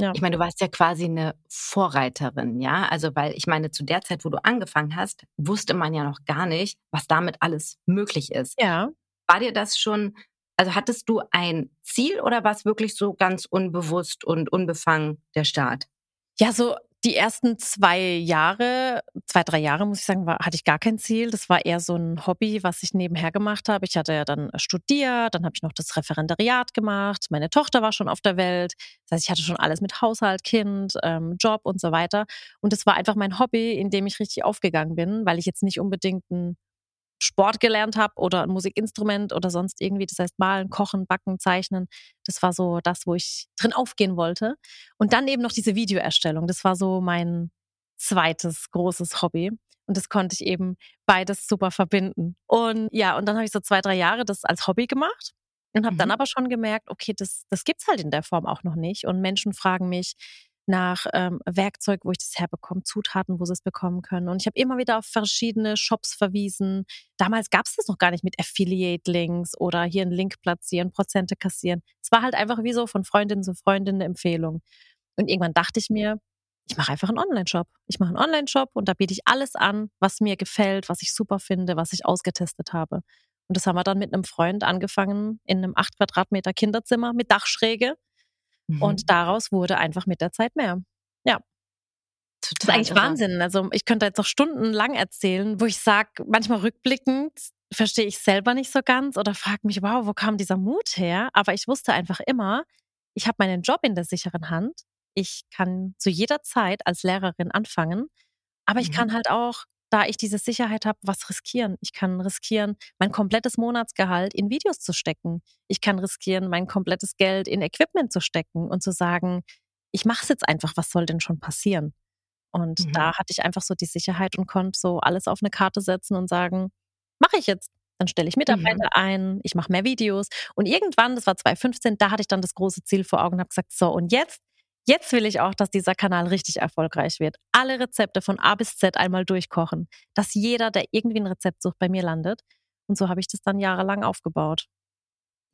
Ja. Ich meine, du warst ja quasi eine Vorreiterin, ja? Also, weil ich meine, zu der Zeit, wo du angefangen hast, wusste man ja noch gar nicht, was damit alles möglich ist. Ja. War dir das schon, also hattest du ein Ziel oder war es wirklich so ganz unbewusst und unbefangen der Start? Ja, so die ersten zwei Jahre, zwei, drei Jahre, muss ich sagen, war, hatte ich gar kein Ziel. Das war eher so ein Hobby, was ich nebenher gemacht habe. Ich hatte ja dann studiert, dann habe ich noch das Referendariat gemacht. Meine Tochter war schon auf der Welt. Das heißt, ich hatte schon alles mit Haushalt, Kind, ähm, Job und so weiter. Und es war einfach mein Hobby, in dem ich richtig aufgegangen bin, weil ich jetzt nicht unbedingt ein Sport gelernt habe oder ein Musikinstrument oder sonst irgendwie. Das heißt, malen, kochen, backen, zeichnen. Das war so das, wo ich drin aufgehen wollte. Und dann eben noch diese Videoerstellung. Das war so mein zweites großes Hobby. Und das konnte ich eben beides super verbinden. Und ja, und dann habe ich so zwei, drei Jahre das als Hobby gemacht und habe mhm. dann aber schon gemerkt, okay, das, das gibt's halt in der Form auch noch nicht. Und Menschen fragen mich, nach ähm, Werkzeug, wo ich das herbekomme, Zutaten, wo sie es bekommen können. Und ich habe immer wieder auf verschiedene Shops verwiesen. Damals gab es das noch gar nicht mit Affiliate-Links oder hier einen Link platzieren, Prozente kassieren. Es war halt einfach wie so von Freundin zu Freundin eine Empfehlung. Und irgendwann dachte ich mir, ich mache einfach einen Online-Shop. Ich mache einen Online-Shop und da biete ich alles an, was mir gefällt, was ich super finde, was ich ausgetestet habe. Und das haben wir dann mit einem Freund angefangen in einem acht Quadratmeter Kinderzimmer mit Dachschräge. Mhm. Und daraus wurde einfach mit der Zeit mehr. Ja. Total das ist eigentlich irre. Wahnsinn. Also ich könnte jetzt noch stundenlang erzählen, wo ich sage, manchmal rückblickend verstehe ich selber nicht so ganz oder frage mich, wow, wo kam dieser Mut her? Aber ich wusste einfach immer, ich habe meinen Job in der sicheren Hand. Ich kann zu jeder Zeit als Lehrerin anfangen, aber ich mhm. kann halt auch, da ich diese Sicherheit habe, was riskieren. Ich kann riskieren, mein komplettes Monatsgehalt in Videos zu stecken. Ich kann riskieren, mein komplettes Geld in Equipment zu stecken und zu sagen, ich mache es jetzt einfach, was soll denn schon passieren? Und mhm. da hatte ich einfach so die Sicherheit und konnte so alles auf eine Karte setzen und sagen, mache ich jetzt. Dann stelle ich Mitarbeiter mhm. ein, ich mache mehr Videos. Und irgendwann, das war 2015, da hatte ich dann das große Ziel vor Augen und habe gesagt, so, und jetzt, jetzt will ich auch, dass dieser Kanal richtig erfolgreich wird. Alle Rezepte von A bis Z einmal durchkochen, dass jeder, der irgendwie ein Rezept sucht, bei mir landet. Und so habe ich das dann jahrelang aufgebaut.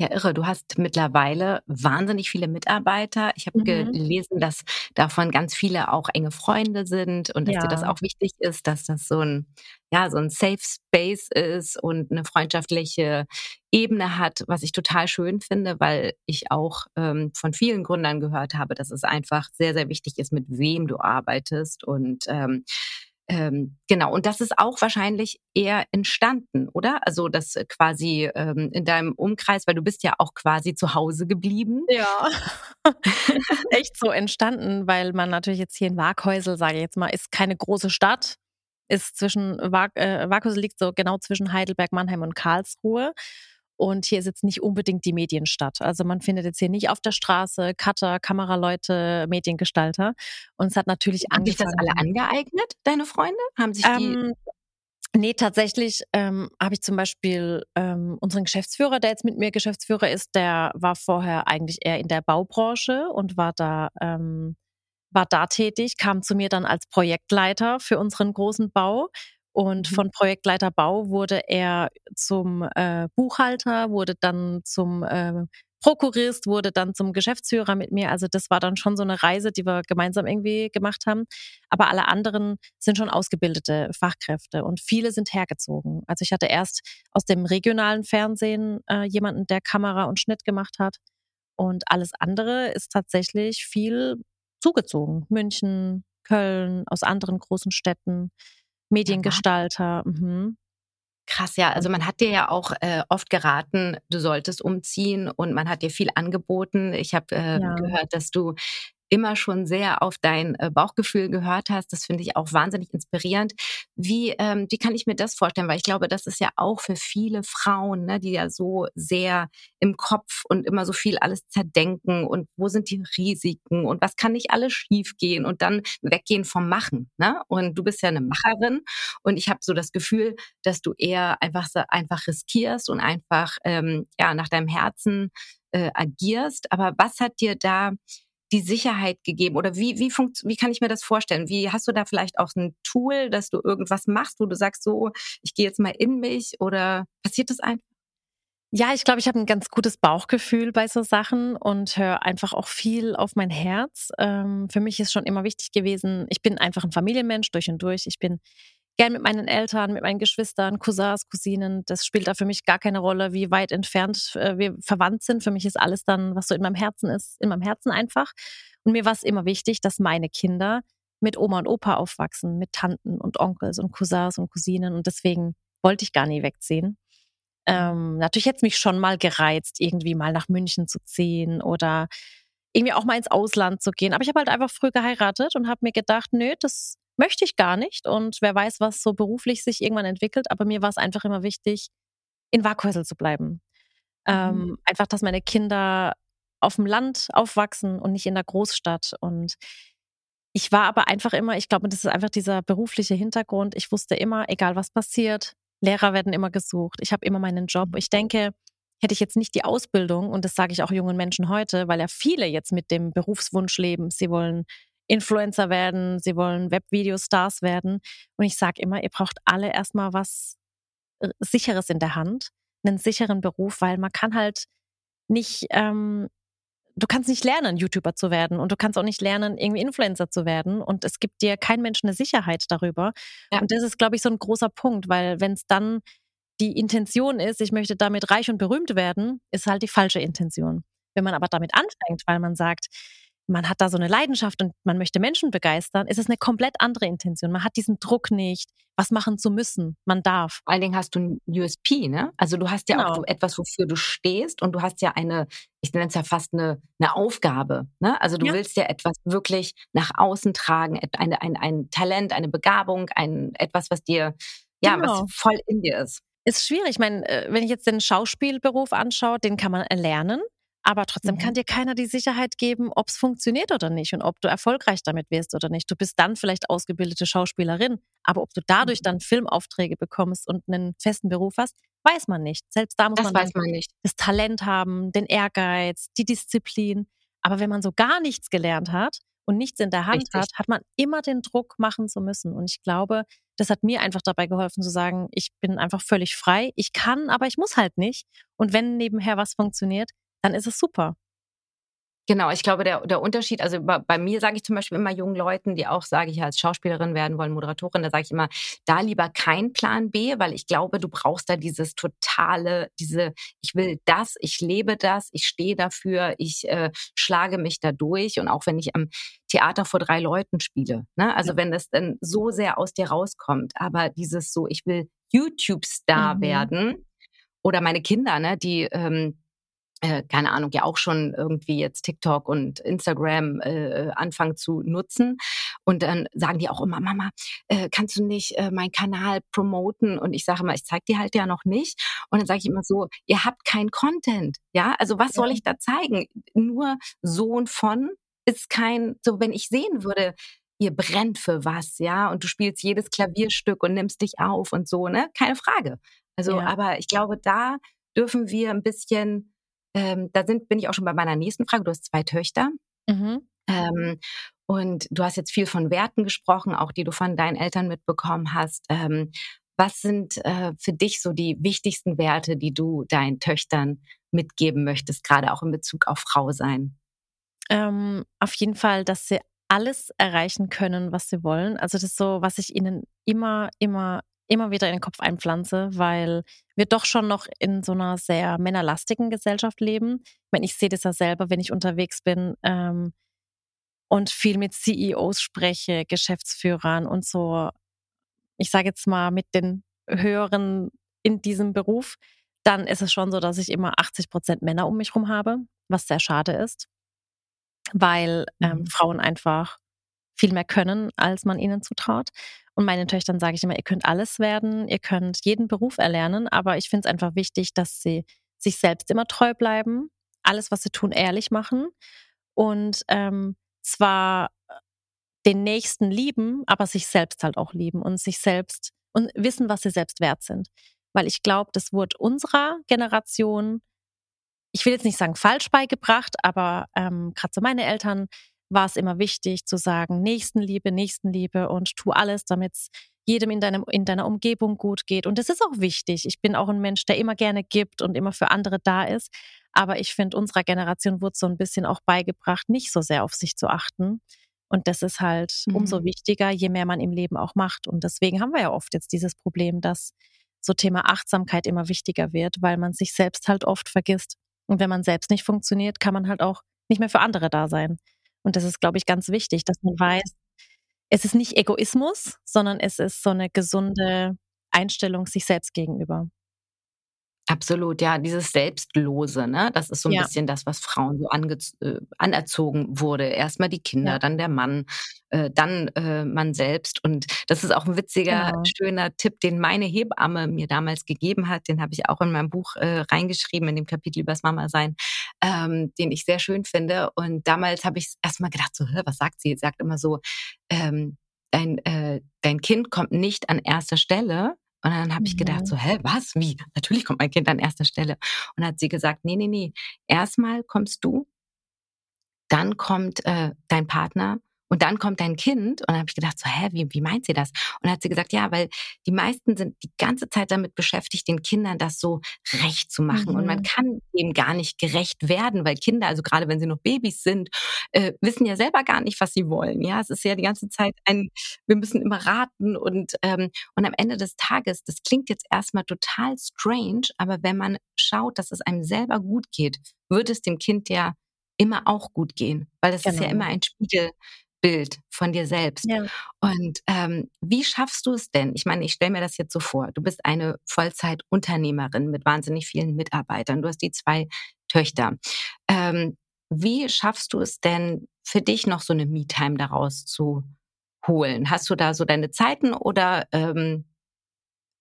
Ja, irre. Du hast mittlerweile wahnsinnig viele Mitarbeiter. Ich habe mhm. gelesen, dass davon ganz viele auch enge Freunde sind und dass ja. dir das auch wichtig ist, dass das so ein, ja, so ein Safe Space ist und eine freundschaftliche Ebene hat, was ich total schön finde, weil ich auch ähm, von vielen Gründern gehört habe, dass es einfach sehr, sehr wichtig ist, mit wem du arbeitest und ähm, ähm, genau, und das ist auch wahrscheinlich eher entstanden, oder? Also das quasi ähm, in deinem Umkreis, weil du bist ja auch quasi zu Hause geblieben. Ja, echt so entstanden, weil man natürlich jetzt hier in Waghäusel, sage ich jetzt mal, ist keine große Stadt, ist zwischen, Wag, äh, liegt so genau zwischen Heidelberg, Mannheim und Karlsruhe. Und hier ist jetzt nicht unbedingt die Medienstadt. Also man findet jetzt hier nicht auf der Straße Cutter, Kameraleute, Mediengestalter. Und es hat natürlich Haben sich das alle angeeignet, deine Freunde? Haben sich die ähm, Nee, tatsächlich ähm, habe ich zum Beispiel ähm, unseren Geschäftsführer, der jetzt mit mir Geschäftsführer ist, der war vorher eigentlich eher in der Baubranche und war da ähm, war da tätig, kam zu mir dann als Projektleiter für unseren großen Bau und mhm. von Projektleiter Bau wurde er zum äh, Buchhalter, wurde dann zum äh, Prokurist, wurde dann zum Geschäftsführer mit mir. Also das war dann schon so eine Reise, die wir gemeinsam irgendwie gemacht haben. Aber alle anderen sind schon ausgebildete Fachkräfte und viele sind hergezogen. Also ich hatte erst aus dem regionalen Fernsehen äh, jemanden, der Kamera und Schnitt gemacht hat. Und alles andere ist tatsächlich viel zugezogen. München, Köln, aus anderen großen Städten. Mediengestalter. Mhm. Krass, ja. Also man hat dir ja auch äh, oft geraten, du solltest umziehen und man hat dir viel angeboten. Ich habe äh, ja. gehört, dass du immer schon sehr auf dein äh, Bauchgefühl gehört hast. Das finde ich auch wahnsinnig inspirierend. Wie, ähm, wie kann ich mir das vorstellen? Weil ich glaube, das ist ja auch für viele Frauen, ne, die ja so sehr im Kopf und immer so viel alles zerdenken und wo sind die Risiken und was kann nicht alles schiefgehen und dann weggehen vom Machen. Ne? Und du bist ja eine Macherin und ich habe so das Gefühl, dass du eher einfach einfach riskierst und einfach ähm, ja nach deinem Herzen äh, agierst. Aber was hat dir da die Sicherheit gegeben? Oder wie, wie, funkt, wie kann ich mir das vorstellen? Wie hast du da vielleicht auch ein Tool, dass du irgendwas machst, wo du sagst, so, ich gehe jetzt mal in mich oder passiert das einfach? Ja, ich glaube, ich habe ein ganz gutes Bauchgefühl bei so Sachen und höre einfach auch viel auf mein Herz. Ähm, für mich ist schon immer wichtig gewesen, ich bin einfach ein Familienmensch durch und durch. Ich bin gern mit meinen Eltern, mit meinen Geschwistern, Cousins, Cousinen. Das spielt da für mich gar keine Rolle, wie weit entfernt äh, wir verwandt sind. Für mich ist alles dann, was so in meinem Herzen ist, in meinem Herzen einfach. Und mir war es immer wichtig, dass meine Kinder mit Oma und Opa aufwachsen, mit Tanten und Onkels und Cousins und Cousinen. Und deswegen wollte ich gar nie wegziehen. Ähm, natürlich hätte es mich schon mal gereizt, irgendwie mal nach München zu ziehen oder irgendwie auch mal ins Ausland zu gehen. Aber ich habe halt einfach früh geheiratet und habe mir gedacht, nö, das möchte ich gar nicht. Und wer weiß, was so beruflich sich irgendwann entwickelt. Aber mir war es einfach immer wichtig, in Waghäusel zu bleiben. Ähm, mhm. Einfach, dass meine Kinder auf dem Land aufwachsen und nicht in der Großstadt. Und ich war aber einfach immer, ich glaube, das ist einfach dieser berufliche Hintergrund. Ich wusste immer, egal was passiert, Lehrer werden immer gesucht. Ich habe immer meinen Job. Mhm. Ich denke, hätte ich jetzt nicht die Ausbildung, und das sage ich auch jungen Menschen heute, weil ja viele jetzt mit dem Berufswunsch leben, sie wollen Influencer werden, sie wollen Webvideo-Stars werden. Und ich sage immer, ihr braucht alle erstmal was äh, Sicheres in der Hand, einen sicheren Beruf, weil man kann halt nicht, ähm, du kannst nicht lernen, YouTuber zu werden und du kannst auch nicht lernen, irgendwie Influencer zu werden. Und es gibt dir kein Mensch eine Sicherheit darüber. Ja. Und das ist, glaube ich, so ein großer Punkt, weil wenn es dann die Intention ist, ich möchte damit reich und berühmt werden, ist halt die falsche Intention. Wenn man aber damit anfängt, weil man sagt, man hat da so eine Leidenschaft und man möchte Menschen begeistern, ist es eine komplett andere Intention. Man hat diesen Druck nicht, was machen zu müssen. Man darf. Vor allen Dingen hast du ein USP, ne? Also du hast ja genau. auch so etwas, wofür du stehst und du hast ja eine, ich nenne es ja fast eine, eine Aufgabe, ne? Also du ja. willst ja etwas wirklich nach außen tragen, eine, ein, ein Talent, eine Begabung, ein, etwas, was dir, ja, genau. was voll in dir ist. Ist schwierig. Ich meine, äh, wenn ich jetzt den Schauspielberuf anschaue, den kann man erlernen. Aber trotzdem mhm. kann dir keiner die Sicherheit geben, ob es funktioniert oder nicht und ob du erfolgreich damit wirst oder nicht. Du bist dann vielleicht ausgebildete Schauspielerin, aber ob du dadurch mhm. dann Filmaufträge bekommst und einen festen Beruf hast, weiß man nicht. Selbst da muss das man, man das Talent haben, den Ehrgeiz, die Disziplin. Aber wenn man so gar nichts gelernt hat und nichts in der Hand Richtig. hat, hat man immer den Druck machen zu müssen. Und ich glaube, das hat mir einfach dabei geholfen zu sagen, ich bin einfach völlig frei. Ich kann, aber ich muss halt nicht. Und wenn nebenher was funktioniert, dann ist es super. Genau, ich glaube, der, der Unterschied, also bei, bei mir sage ich zum Beispiel immer jungen Leuten, die auch, sage ich, als Schauspielerin werden wollen, Moderatorin, da sage ich immer, da lieber kein Plan B, weil ich glaube, du brauchst da dieses totale, diese, ich will das, ich lebe das, ich stehe dafür, ich äh, schlage mich da durch und auch wenn ich am Theater vor drei Leuten spiele, ne? also ja. wenn das dann so sehr aus dir rauskommt, aber dieses so, ich will YouTube-Star mhm. werden oder meine Kinder, ne, die ähm, äh, keine Ahnung, ja auch schon irgendwie jetzt TikTok und Instagram äh, anfangen zu nutzen. Und dann sagen die auch immer, Mama, äh, kannst du nicht äh, meinen Kanal promoten? Und ich sage immer, ich zeige dir halt ja noch nicht. Und dann sage ich immer so, ihr habt kein Content. Ja, also was soll ich da zeigen? Nur Sohn von ist kein, so wenn ich sehen würde, ihr brennt für was, ja, und du spielst jedes Klavierstück und nimmst dich auf und so, ne? Keine Frage. Also, ja. aber ich glaube, da dürfen wir ein bisschen ähm, da sind, bin ich auch schon bei meiner nächsten Frage. Du hast zwei Töchter. Mhm. Ähm, und du hast jetzt viel von Werten gesprochen, auch die du von deinen Eltern mitbekommen hast. Ähm, was sind äh, für dich so die wichtigsten Werte, die du deinen Töchtern mitgeben möchtest, gerade auch in Bezug auf Frau sein? Ähm, auf jeden Fall, dass sie alles erreichen können, was sie wollen. Also das ist so, was ich ihnen immer, immer immer wieder in den Kopf einpflanze, weil wir doch schon noch in so einer sehr männerlastigen Gesellschaft leben. Ich meine, ich sehe das ja selber, wenn ich unterwegs bin ähm, und viel mit CEOs spreche, Geschäftsführern und so, ich sage jetzt mal mit den Höheren in diesem Beruf, dann ist es schon so, dass ich immer 80 Prozent Männer um mich herum habe, was sehr schade ist, weil ähm, mhm. Frauen einfach viel mehr können, als man ihnen zutraut. Und meinen Töchtern sage ich immer, ihr könnt alles werden, ihr könnt jeden Beruf erlernen, aber ich finde es einfach wichtig, dass sie sich selbst immer treu bleiben, alles, was sie tun, ehrlich machen und ähm, zwar den Nächsten lieben, aber sich selbst halt auch lieben und sich selbst und wissen, was sie selbst wert sind. Weil ich glaube, das wurde unserer Generation, ich will jetzt nicht sagen falsch beigebracht, aber ähm, gerade so meine Eltern, war es immer wichtig zu sagen, Nächstenliebe, Nächstenliebe und tu alles, damit es jedem in, deinem, in deiner Umgebung gut geht. Und das ist auch wichtig. Ich bin auch ein Mensch, der immer gerne gibt und immer für andere da ist. Aber ich finde, unserer Generation wurde so ein bisschen auch beigebracht, nicht so sehr auf sich zu achten. Und das ist halt mhm. umso wichtiger, je mehr man im Leben auch macht. Und deswegen haben wir ja oft jetzt dieses Problem, dass so Thema Achtsamkeit immer wichtiger wird, weil man sich selbst halt oft vergisst. Und wenn man selbst nicht funktioniert, kann man halt auch nicht mehr für andere da sein. Und das ist, glaube ich, ganz wichtig, dass man weiß, es ist nicht Egoismus, sondern es ist so eine gesunde Einstellung sich selbst gegenüber. Absolut, ja, dieses Selbstlose, ne? Das ist so ein ja. bisschen das, was Frauen so äh, anerzogen wurde. Erstmal die Kinder, ja. dann der Mann, äh, dann äh, man selbst. Und das ist auch ein witziger, genau. schöner Tipp, den meine Hebamme mir damals gegeben hat. Den habe ich auch in meinem Buch äh, reingeschrieben, in dem Kapitel übers Mama-Sein, ähm, den ich sehr schön finde. Und damals habe ich erstmal gedacht, so, was sagt sie? Sie sagt immer so, ähm, dein, äh, dein Kind kommt nicht an erster Stelle, und dann habe ich gedacht, so, hä, was? Wie? Natürlich kommt mein Kind an erster Stelle. Und hat sie gesagt, nee, nee, nee. Erstmal kommst du, dann kommt äh, dein Partner Und dann kommt dein Kind und dann habe ich gedacht, so, hä, wie, wie meint sie das? Und dann hat sie gesagt, ja, weil die meisten sind die ganze Zeit damit beschäftigt, den Kindern das so recht zu machen. Mhm. Und man mhm. kann dem gar nicht gerecht werden, weil Kinder, also gerade wenn sie noch Babys sind, äh, wissen ja selber gar nicht, was sie wollen. Ja, es ist ja die ganze Zeit ein, wir müssen immer raten und, ähm, und am Ende des Tages, das klingt jetzt erstmal total strange, aber wenn man schaut, dass es einem selber gut geht, wird es dem Kind ja immer auch gut gehen, weil das genau. ist ja immer genau. ein Spiegelbild von dir selbst. Ja. Und ähm, wie schaffst du es denn? Ich meine, ich stelle mir das jetzt so vor. Du bist eine Vollzeitunternehmerin mit wahnsinnig vielen Mitarbeitern. Du hast die zwei Töchter. Ähm, wie schaffst du es denn für dich noch so eine Me-Time daraus zu holen? Hast du da so deine Zeiten oder ähm,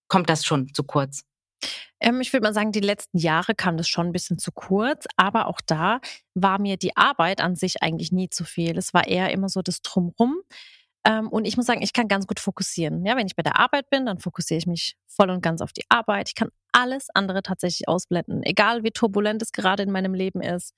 kommt das schon zu kurz? Ähm, ich würde mal sagen, die letzten Jahre kam das schon ein bisschen zu kurz, aber auch da war mir die Arbeit an sich eigentlich nie zu viel. Es war eher immer so das Drumrum. Ähm, und ich muss sagen, ich kann ganz gut fokussieren. Ja, wenn ich bei der Arbeit bin, dann fokussiere ich mich voll und ganz auf die Arbeit. Ich kann alles andere tatsächlich ausblenden, egal wie turbulent es gerade in meinem Leben ist,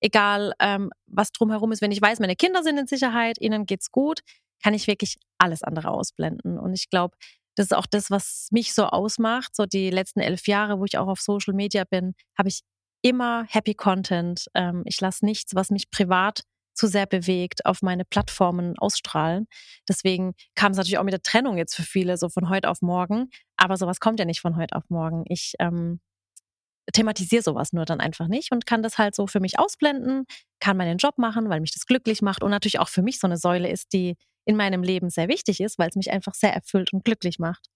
egal ähm, was drumherum ist. Wenn ich weiß, meine Kinder sind in Sicherheit, ihnen geht's gut, kann ich wirklich alles andere ausblenden. Und ich glaube, das ist auch das, was mich so ausmacht. So die letzten elf Jahre, wo ich auch auf Social Media bin, habe ich immer Happy Content. Ähm, ich lasse nichts, was mich privat zu sehr bewegt, auf meine Plattformen ausstrahlen. Deswegen kam es natürlich auch mit der Trennung jetzt für viele so von heute auf morgen. Aber sowas kommt ja nicht von heute auf morgen. Ich ähm, thematisiere sowas nur dann einfach nicht und kann das halt so für mich ausblenden, kann meinen Job machen, weil mich das glücklich macht und natürlich auch für mich so eine Säule ist, die in meinem Leben sehr wichtig ist, weil es mich einfach sehr erfüllt und glücklich macht.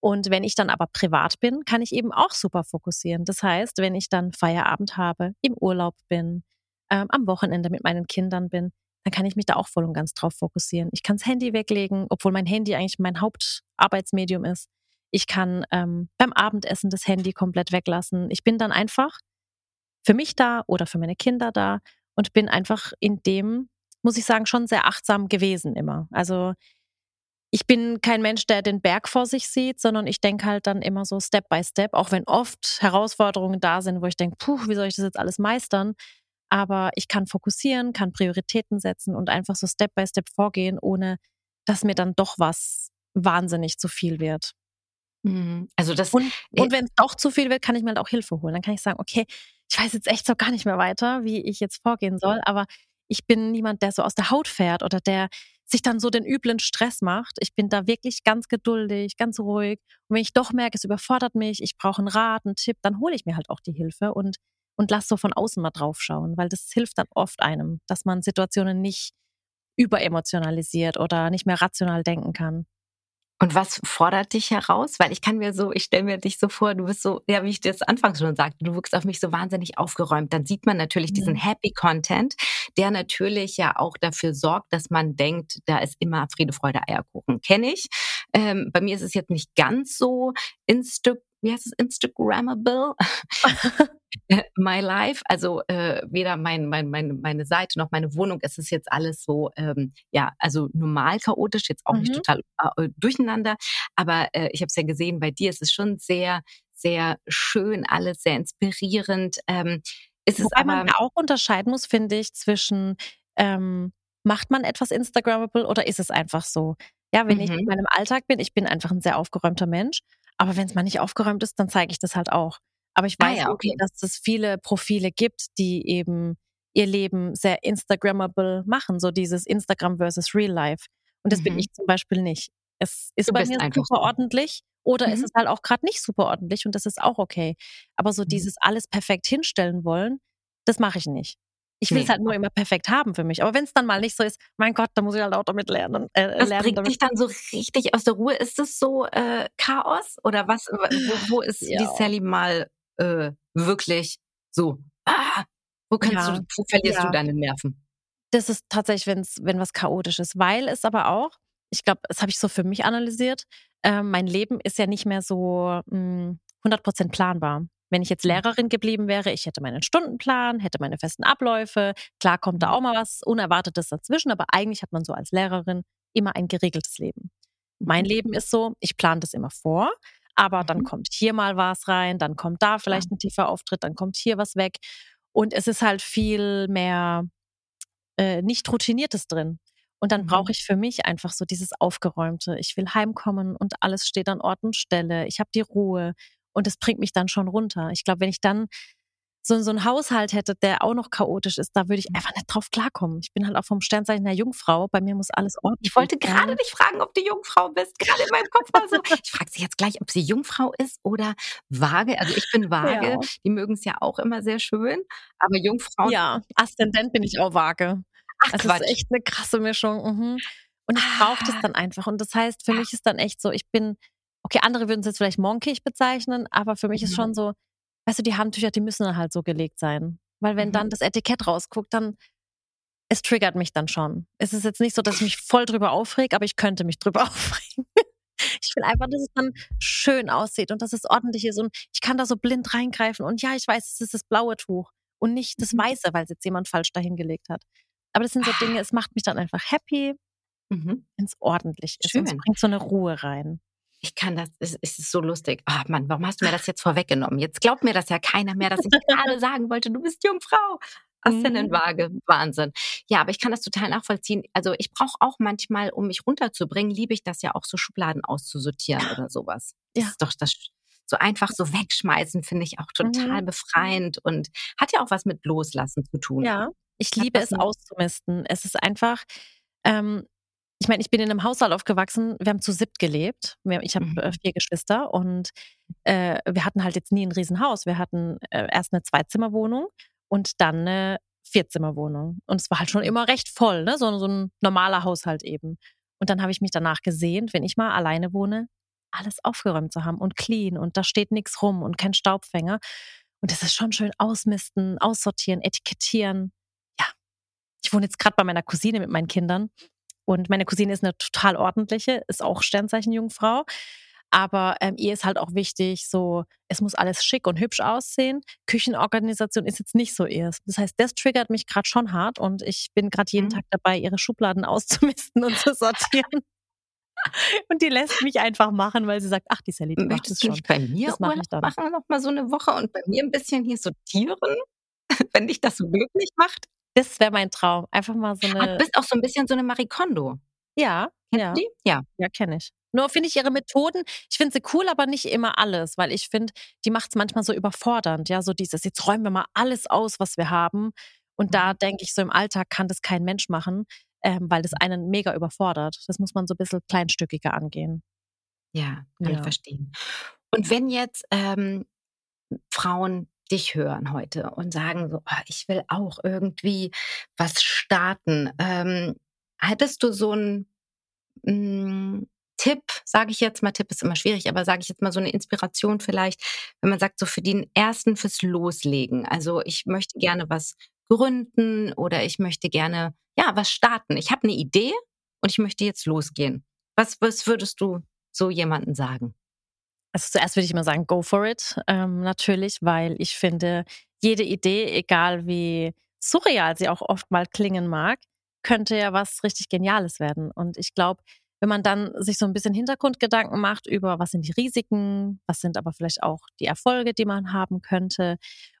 Und wenn ich dann aber privat bin, kann ich eben auch super fokussieren. Das heißt, wenn ich dann Feierabend habe, im Urlaub bin, ähm, am Wochenende mit meinen Kindern bin, dann kann ich mich da auch voll und ganz drauf fokussieren. Ich kann das Handy weglegen, obwohl mein Handy eigentlich mein Hauptarbeitsmedium ist. Ich kann ähm, beim Abendessen das Handy komplett weglassen. Ich bin dann einfach für mich da oder für meine Kinder da und bin einfach in dem muss ich sagen, schon sehr achtsam gewesen immer. Also ich bin kein Mensch, der den Berg vor sich sieht, sondern ich denke halt dann immer so Step by Step, auch wenn oft Herausforderungen da sind, wo ich denke, puh, wie soll ich das jetzt alles meistern? Aber ich kann fokussieren, kann Prioritäten setzen und einfach so Step by Step vorgehen, ohne dass mir dann doch was wahnsinnig zu viel wird. Mhm. Also das und, und wenn es doch zu viel wird, kann ich mir halt auch Hilfe holen. Dann kann ich sagen, okay, ich weiß jetzt echt so gar nicht mehr weiter, wie ich jetzt vorgehen soll, aber ich bin niemand, der so aus der Haut fährt oder der sich dann so den üblen Stress macht. Ich bin da wirklich ganz geduldig, ganz ruhig. Und wenn ich doch merke, es überfordert mich, ich brauche einen Rat, einen Tipp, dann hole ich mir halt auch die Hilfe und, und lass so von außen mal drauf schauen, weil das hilft dann oft einem, dass man Situationen nicht überemotionalisiert oder nicht mehr rational denken kann. Und was fordert dich heraus? Weil ich kann mir so, ich stelle mir dich so vor, du bist so, ja, wie ich das anfangs schon sagte, du wirkst auf mich so wahnsinnig aufgeräumt. Dann sieht man natürlich mhm. diesen Happy Content, der natürlich ja auch dafür sorgt, dass man denkt, da ist immer Friede, Freude, Eierkuchen. Kenne ich. Ähm, bei mir ist es jetzt nicht ganz so Insta wie heißt es, Instagrammable. My Life, also äh, weder mein, mein, mein, meine Seite noch meine Wohnung, es ist jetzt alles so, ähm, ja, also normal chaotisch, jetzt auch mhm. nicht total äh, durcheinander, aber äh, ich habe es ja gesehen, bei dir ist es schon sehr, sehr schön, alles sehr inspirierend. Ähm, ist es Wobei aber, man auch unterscheiden muss, finde ich, zwischen ähm, macht man etwas Instagrammable oder ist es einfach so? Ja, wenn mhm. ich in meinem Alltag bin, ich bin einfach ein sehr aufgeräumter Mensch, aber wenn es mal nicht aufgeräumt ist, dann zeige ich das halt auch. Aber ich ah weiß ah, ja, okay. dass es viele Profile gibt, die eben ihr Leben sehr Instagrammable machen, so dieses Instagram versus Real Life. Und das mhm. bin ich zum Beispiel nicht. Es ist du bei mir super ordentlich oder mhm. es ist halt auch gerade nicht super ordentlich und das ist auch okay. Aber so mhm. dieses alles perfekt hinstellen wollen, das mache ich nicht. Ich will es nee. halt nur immer perfekt haben für mich. Aber wenn es dann mal nicht so ist, mein Gott, da muss ich halt auch damit lernen. Äh, was lernen, bringt dich dann so richtig aus der Ruhe? Ist es so äh, Chaos oder was? Wo, wo ist ja. die Sally mal äh, wirklich so? Ah, wo kannst ja. du, wo verlierst ja. du deine Nerven? Das ist tatsächlich, wenn's, wenn was chaotisch ist, weil es aber auch, ich glaube, das habe ich so für mich analysiert. Äh, mein Leben ist ja nicht mehr so mh, hm, 100% planbar. Wenn ich jetzt mhm. Lehrerin geblieben wäre, ich hätte meinen Stundenplan, hätte meine festen Abläufe. Klar kommt da mhm. auch mal was Unerwartetes dazwischen, aber eigentlich hat man so als Lehrerin immer ein geregeltes Leben. Mein mhm. Leben ist so, ich plane das immer vor, aber dann kommt hier mal was rein, dann kommt da vielleicht ein tiefer Auftritt, dann kommt hier was weg. Und es ist halt viel mehr äh, nicht routiniertes drin. Und dann brauche mhm. ich für mich einfach so dieses Aufgeräumte. Ich will heimkommen und alles steht an Ort und Stelle. Ich habe die Ruhe und es bringt mich dann schon runter. Ich glaube, wenn ich dann so, so ein Haushalt hätte, der auch noch chaotisch ist, da würde ich einfach nicht drauf klarkommen. Ich bin halt auch vom Sternzeichen der Jungfrau. Bei mir muss alles ordentlich Ich wollte gerade dich fragen, ob du Jungfrau bist. Gerade in meinem Kopf war so. Ich frage sie jetzt gleich, ob sie Jungfrau ist oder Waage. Also ich bin Waage. Ja. Die mögen es ja auch immer sehr schön. Aber Jungfrau. Ja, Aszendent bin ich auch Waage. Ach, also das ist echt eine krasse Mischung. Mhm. Und ich brauche das ah. dann einfach. Und das heißt, für mich ist dann echt so, ich bin, okay, andere würden es jetzt vielleicht monkig bezeichnen, aber für mich ist mhm. schon so, weißt du, die Handtücher, die müssen dann halt so gelegt sein. Weil wenn mhm. dann das Etikett rausguckt, dann, es triggert mich dann schon. Es ist jetzt nicht so, dass ich mich voll drüber aufreg, aber ich könnte mich drüber aufregen. Ich will einfach, dass es dann schön aussieht und dass es ordentlich ist und ich kann da so blind reingreifen und ja, ich weiß, es ist das blaue Tuch und nicht das mhm. weiße, weil es jetzt jemand falsch dahingelegt hat. Aber das sind so Dinge, es macht mich dann einfach happy, mhm. wenn es ordentlich ist. Schön. Und es bringt so eine Ruhe rein. Ich kann das, es ist so lustig. Oh Mann, warum hast du mir das jetzt vorweggenommen? Jetzt glaubt mir das ja keiner mehr, dass ich gerade sagen wollte, du bist Jungfrau. Aszendentwaage, mhm. Wahnsinn. Ja, aber ich kann das total nachvollziehen. Also ich brauche auch manchmal, um mich runterzubringen, liebe ich das ja auch so Schubladen auszusortieren oder sowas. Das ja. ist doch das so einfach so wegschmeißen, finde ich auch total mhm. befreiend und hat ja auch was mit Loslassen zu tun. Ja, ich liebe es auszumisten. Es ist einfach, ähm, ich meine, ich bin in einem Haushalt aufgewachsen, wir haben zu siebt gelebt. Ich habe äh, mhm. vier Geschwister und äh, wir hatten halt jetzt nie ein Riesenhaus. Wir hatten äh, erst eine Zweizimmerwohnung und dann eine Vierzimmerwohnung. Und es war halt schon immer recht voll, ne? so, so ein normaler Haushalt eben. Und dann habe ich mich danach gesehnt, wenn ich mal alleine wohne, alles aufgeräumt zu haben und clean und da steht nichts rum und kein Staubfänger. Und es ist schon schön ausmisten, aussortieren, etikettieren. Ja, ich wohne jetzt gerade bei meiner Cousine mit meinen Kindern und meine Cousine ist eine total ordentliche, ist auch Sternzeichen Jungfrau. Aber ähm, ihr ist halt auch wichtig, so, es muss alles schick und hübsch aussehen. Küchenorganisation ist jetzt nicht so ihr. Das heißt, das triggert mich gerade schon hart und ich bin gerade jeden mhm. Tag dabei, ihre Schubladen auszumisten und zu sortieren. und die lässt mich einfach machen, weil sie sagt, ach, die Sally, die macht es schon. Nicht bei mir das mache ich dann. machen noch mal so eine Woche und bei mir ein bisschen hier sortieren, wenn dich das so glücklich macht? Das wäre mein Traum. Einfach mal so eine. du bist auch so ein bisschen so eine Marie Kondo. Ja. Kennst ja. die? Ja. Ja, kenne ich. Nur finde ich ihre Methoden, ich finde sie cool, aber nicht immer alles, weil ich finde, die macht es manchmal so überfordernd. Ja, so dieses, jetzt räumen wir mal alles aus, was wir haben. Und da mhm. denke ich, so im Alltag kann das kein Mensch machen, ähm, weil das einen mega überfordert. Das muss man so ein bisschen kleinstückiger angehen. Ja, kann ja. ich verstehen. Und wenn jetzt ähm, Frauen dich hören heute und sagen so, oh, ich will auch irgendwie was starten. Ähm, hättest du so einen hm, Tipp, sage ich jetzt mal, Tipp ist immer schwierig, aber sage ich jetzt mal so eine Inspiration vielleicht, wenn man sagt, so für den ersten fürs Loslegen. Also ich möchte gerne was gründen oder ich möchte gerne, ja, was starten. Ich habe eine Idee und ich möchte jetzt losgehen. Was, was würdest du so jemanden sagen? Also zuerst würde ich immer sagen, go for it, ähm, natürlich, weil ich finde, jede Idee, egal wie surreal sie auch oft mal klingen mag, könnte ja was richtig Geniales werden. Und ich glaube, wenn man dann sich so ein bisschen Hintergrundgedanken macht über, was sind die Risiken, was sind aber vielleicht auch die Erfolge, die man haben könnte,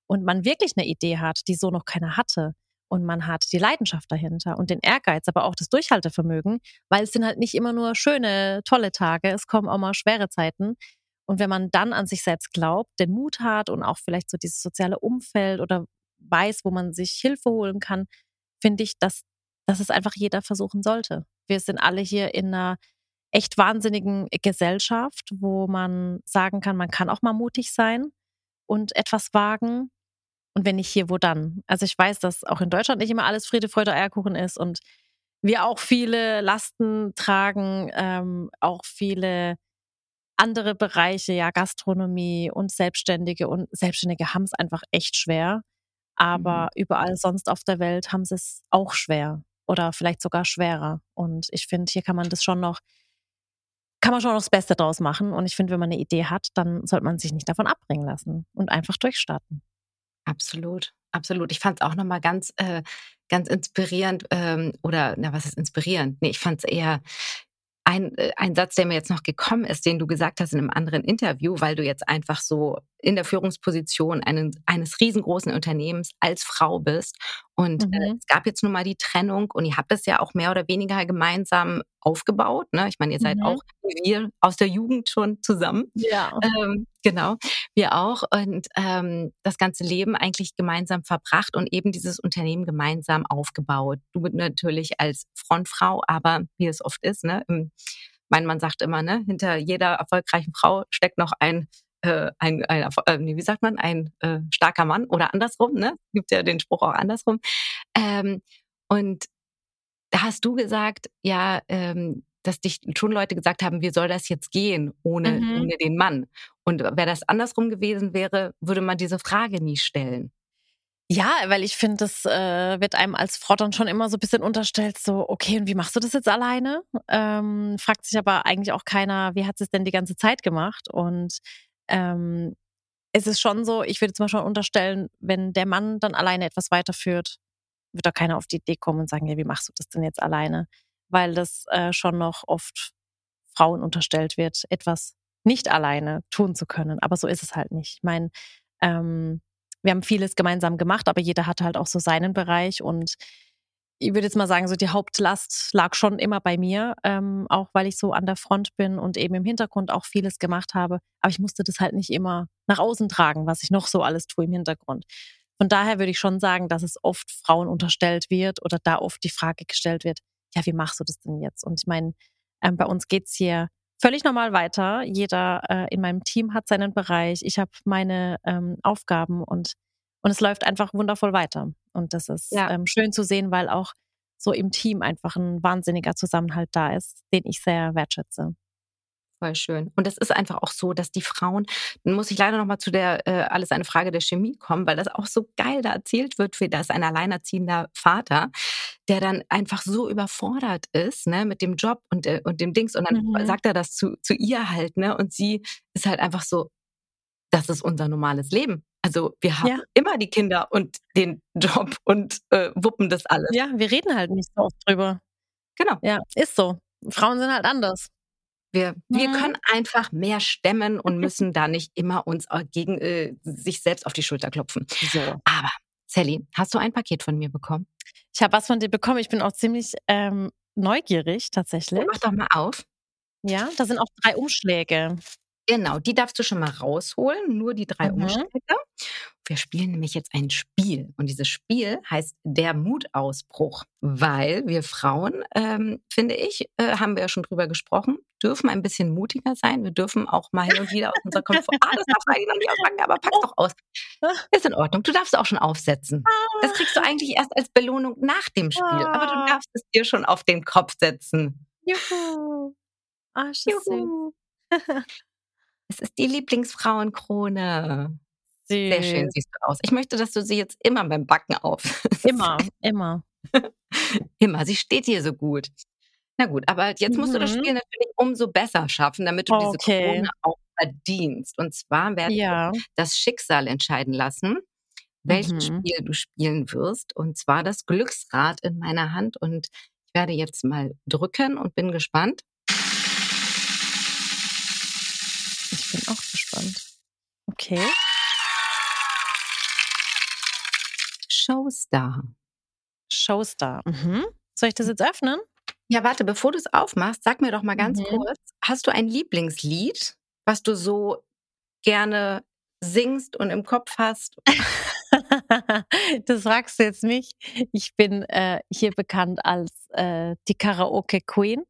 und man wirklich eine Idee hat, die so noch keiner hatte, und man hat die Leidenschaft dahinter und den Ehrgeiz, aber auch das Durchhaltevermögen, weil es sind halt nicht immer nur schöne, tolle Tage, es kommen auch mal schwere Zeiten. Und wenn man dann an sich selbst glaubt, den Mut hat und auch vielleicht so dieses soziale Umfeld oder weiß, wo man sich Hilfe holen kann, finde ich, dass, dass es einfach jeder versuchen sollte. Wir sind alle hier in einer echt wahnsinnigen Gesellschaft, wo man sagen kann, man kann auch mal mutig sein und etwas wagen. Und wenn nicht hier, wo dann? Also ich weiß, dass auch in Deutschland nicht immer alles Friede, Freude, Eierkuchen ist und wir auch viele Lasten tragen, ähm, auch viele andere Bereiche, ja, Gastronomie und Selbstständige und Selbstständige haben es einfach echt schwer. Aber mhm. überall sonst auf der Welt haben sie es auch schwer oder vielleicht sogar schwerer. Und ich finde, hier kann man das schon noch, kann man schon noch das Beste draus machen. Und ich finde, wenn man eine Idee hat, dann sollte man sich nicht davon abbringen lassen und einfach durchstarten. Absolut, absolut. Ich fand es auch nochmal ganz, äh, ganz inspirierend ähm, oder, na, was ist inspirierend? Nee, ich fand es eher ein, äh, ein Satz, der mir jetzt noch gekommen ist, den du gesagt hast in einem anderen Interview, weil du jetzt einfach so in der Führungsposition einen, eines riesengroßen Unternehmens als Frau bist. Und äh, mhm. äh, es gab jetzt nun mal die Trennung und ihr habt das ja auch mehr oder weniger gemeinsam aufgebaut. Ne? Ich meine, ihr seid mhm. auch wir aus der Jugend schon zusammen. Ja. Ähm, genau, wir auch. Und ähm, das ganze Leben eigentlich gemeinsam verbracht und eben dieses Unternehmen gemeinsam aufgebaut. Du natürlich als Frontfrau, aber wie es oft ist, ne? mein Mann sagt immer, ne, hinter jeder erfolgreichen Frau steckt noch ein äh, ein, ein äh, wie sagt man, ein äh, starker Mann oder andersrum, ne? Gibt ja den Spruch auch andersrum. Ähm, und da hast du gesagt, ja, ähm, dass dich schon Leute gesagt haben, wie soll das jetzt gehen ohne, mhm. ohne den Mann? Und wäre das andersrum gewesen wäre, würde man diese Frage nie stellen. Ja, weil ich finde, das äh, wird einem als Frau dann schon immer so ein bisschen unterstellt, so, okay, und wie machst du das jetzt alleine? Ähm, fragt sich aber eigentlich auch keiner, wie hat es denn die ganze Zeit gemacht? Und ähm, es ist schon so, ich würde zum Beispiel unterstellen, wenn der Mann dann alleine etwas weiterführt, wird da keiner auf die Idee kommen und sagen, ja, wie machst du das denn jetzt alleine? Weil das äh, schon noch oft Frauen unterstellt wird, etwas nicht alleine tun zu können. Aber so ist es halt nicht. Ich meine, ähm, wir haben vieles gemeinsam gemacht, aber jeder hatte halt auch so seinen Bereich und ich würde jetzt mal sagen, so die Hauptlast lag schon immer bei mir, ähm, auch weil ich so an der Front bin und eben im Hintergrund auch vieles gemacht habe. Aber ich musste das halt nicht immer nach außen tragen, was ich noch so alles tue im Hintergrund. Von daher würde ich schon sagen, dass es oft Frauen unterstellt wird oder da oft die Frage gestellt wird, ja, wie machst du das denn jetzt? Und ich meine, ähm, bei uns geht's hier völlig normal weiter. Jeder äh, in meinem Team hat seinen Bereich. Ich habe meine ähm, Aufgaben und, und es läuft einfach wundervoll weiter. Und das ist ja. ähm, schön zu sehen, weil auch so im Team einfach ein wahnsinniger Zusammenhalt da ist, den ich sehr wertschätze. Voll schön. Und es ist einfach auch so, dass die Frauen, dann muss ich leider nochmal zu der äh, alles eine Frage der Chemie kommen, weil das auch so geil da erzählt wird, wie das ein alleinerziehender Vater, der dann einfach so überfordert ist, ne, mit dem Job und, äh, und dem Dings. Und dann mhm. sagt er das zu, zu ihr halt, ne? Und sie ist halt einfach so, das ist unser normales Leben. Also wir haben ja. immer die Kinder und den Job und äh, wuppen das alles. Ja, wir reden halt nicht so oft drüber. Genau. Ja, ist so. Frauen sind halt anders. Wir, wir mhm. können einfach mehr stemmen und müssen da nicht immer uns äh, gegen äh, sich selbst auf die Schulter klopfen. So. Aber Sally, hast du ein Paket von mir bekommen? Ich habe was von dir bekommen. Ich bin auch ziemlich ähm, neugierig tatsächlich. Mach doch mal auf. Ja, da sind auch drei Umschläge. Genau, die darfst du schon mal rausholen, nur die drei mhm. Umschläge. Wir spielen nämlich jetzt ein Spiel und dieses Spiel heißt der Mutausbruch, weil wir Frauen, ähm, finde ich, äh, haben wir ja schon drüber gesprochen, dürfen ein bisschen mutiger sein. Wir dürfen auch mal hin und wieder aus unserer Komfort. Ah, das du eigentlich noch nicht auspacken, aber pack's doch aus. Ist in Ordnung. Du darfst auch schon aufsetzen. Das kriegst du eigentlich erst als Belohnung nach dem Spiel, aber du ah. darfst es dir schon auf den Kopf setzen. Juhu. Ah, Juhu. Es ist die Lieblingsfrauenkrone. Süß. Sehr schön siehst du aus. Ich möchte, dass du sie jetzt immer beim Backen auf. Immer, immer. immer. Sie steht hier so gut. Na gut, aber jetzt musst mhm. du das mhm. Spiel natürlich umso besser schaffen, damit du okay. diese Krone auch verdienst. Und zwar werden ja. wir das Schicksal entscheiden lassen, welches mhm. Spiel du spielen wirst. Und zwar das Glücksrad in meiner Hand. Und ich werde jetzt mal drücken und bin gespannt. Gespannt. Okay. Showstar. Showstar. Mhm. Soll ich das jetzt öffnen? Ja, warte, bevor du es aufmachst, sag mir doch mal ganz mhm. kurz, hast du ein Lieblingslied, was du so gerne singst und im Kopf hast? das fragst du jetzt nicht. Ich bin äh, hier bekannt als äh, die Karaoke Queen.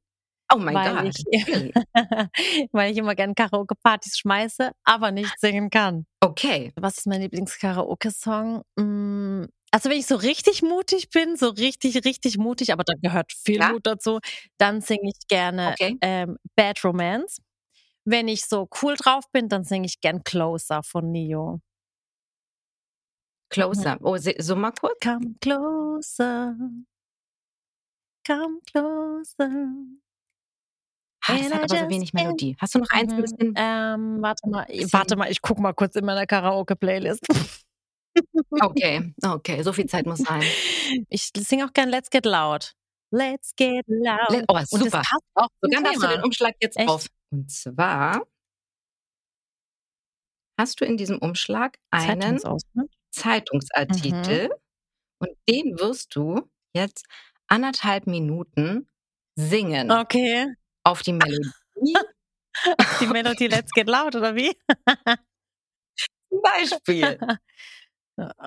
Oh mein weil Gott. Ich, weil ich immer gerne Karaoke-Partys schmeiße, aber nicht singen kann. Okay. Was ist mein Lieblings-Karaoke-Song? Mm, also wenn ich so richtig mutig bin, so richtig, richtig mutig, aber da gehört viel Klar. Mut dazu, dann singe ich gerne okay. ähm, Bad Romance. Wenn ich so cool drauf bin, dann singe ich gern Closer von Neo. Closer. Oh, so mal kurz. Come closer. Come closer. Ah, das hat aber so wenig Melodie. Hast du noch eins ein mhm, bisschen? Ähm, warte mal, warte mal, ich gucke mal kurz in meiner Karaoke-Playlist. Okay, okay, so viel Zeit muss sein. Ich singe auch gern Let's Get Loud. Let's Get Loud. Let, oh, super. Und das passt auch so, dann darfst du den Umschlag jetzt Echt? auf. Und zwar hast du in diesem Umschlag einen? Zeitungsartikel Mhm. und den wirst du jetzt anderthalb Minuten singen Okay. Auf die Melodie Die Melodie Let's Get Loud, oder wie? zum Beispiel.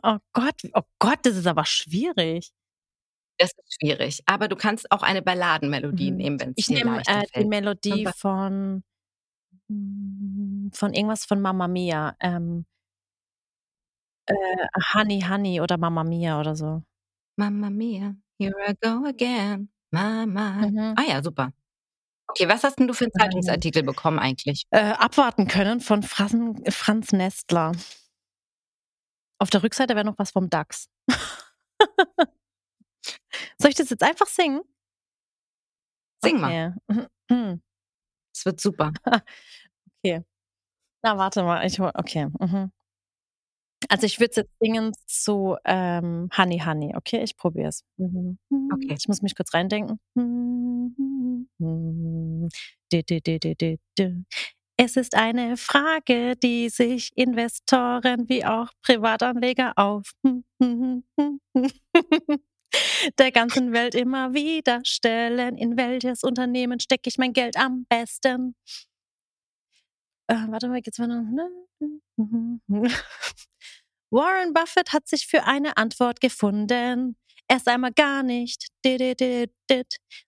Oh Gott, oh Gott, das ist aber schwierig. Das ist schwierig. Aber du kannst auch eine Balladenmelodie Mhm. nehmen, wenn es Ich dir nehme leichter äh, die fällt. Melodie Zum von mm, von irgendwas von Mamma Mia. Ähm, äh, Honey Honey oder Mamma Mia oder so. Mamma mia, here I go again. Mama. Mhm. Ah ja, super. Okay, was hast denn du für einen Ähm, Zeitungsartikel bekommen eigentlich? äh, abwarten können von Franz, Franz Nestler. Auf der Rückseite wäre noch was vom DAX. Soll ich das jetzt einfach singen? Sing mal. Okay. Mhm. Es wird super. Okay. Na, warte mal. Ich, hol- okay. Mhm. Also ich würde jetzt singen zu ähm, Honey Honey. Okay, ich probiere es. Okay. Ich muss mich kurz reindenken. Es ist eine Frage, die sich Investoren wie auch Privatanleger auf der ganzen Welt immer wieder stellen. In welches Unternehmen stecke ich mein Geld am besten? Äh, warte mal, geht's weiter? Warren Buffett hat sich für eine Antwort gefunden. Erst einmal gar nicht.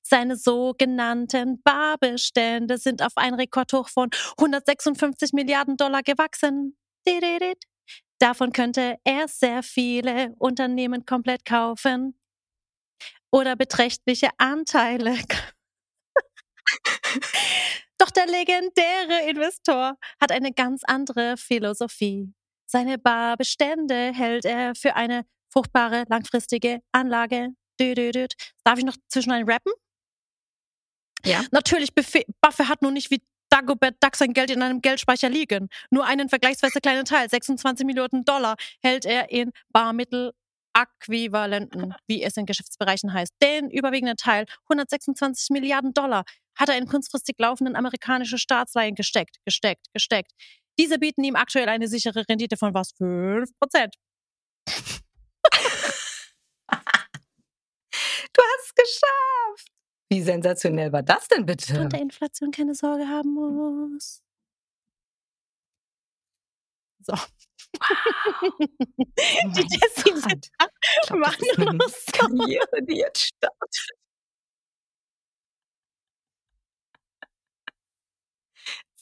Seine sogenannten Barbestände sind auf ein Rekordhoch von 156 Milliarden Dollar gewachsen. Davon könnte er sehr viele Unternehmen komplett kaufen oder beträchtliche Anteile. Doch der legendäre Investor hat eine ganz andere Philosophie. Seine Barbestände hält er für eine fruchtbare, langfristige Anlage. Düdüdüd. Darf ich noch zwischen einen rappen? Ja. Natürlich, Buffet, Buffett hat nun nicht wie Dagobert Duck sein Geld in einem Geldspeicher liegen. Nur einen vergleichsweise kleinen Teil, 26 Millionen Dollar, hält er in Barmittel-Äquivalenten, wie es in Geschäftsbereichen heißt. Den überwiegenden Teil, 126 Milliarden Dollar, hat er in kurzfristig laufenden amerikanische Staatsleihen gesteckt, gesteckt, gesteckt. Diese bieten ihm aktuell eine sichere Rendite von was? 5 Prozent. Du hast es geschafft. Wie sensationell war das denn bitte? Und der Inflation keine Sorge haben muss. So. Oh Die Jessie macht noch so. Karriere, die jetzt startet.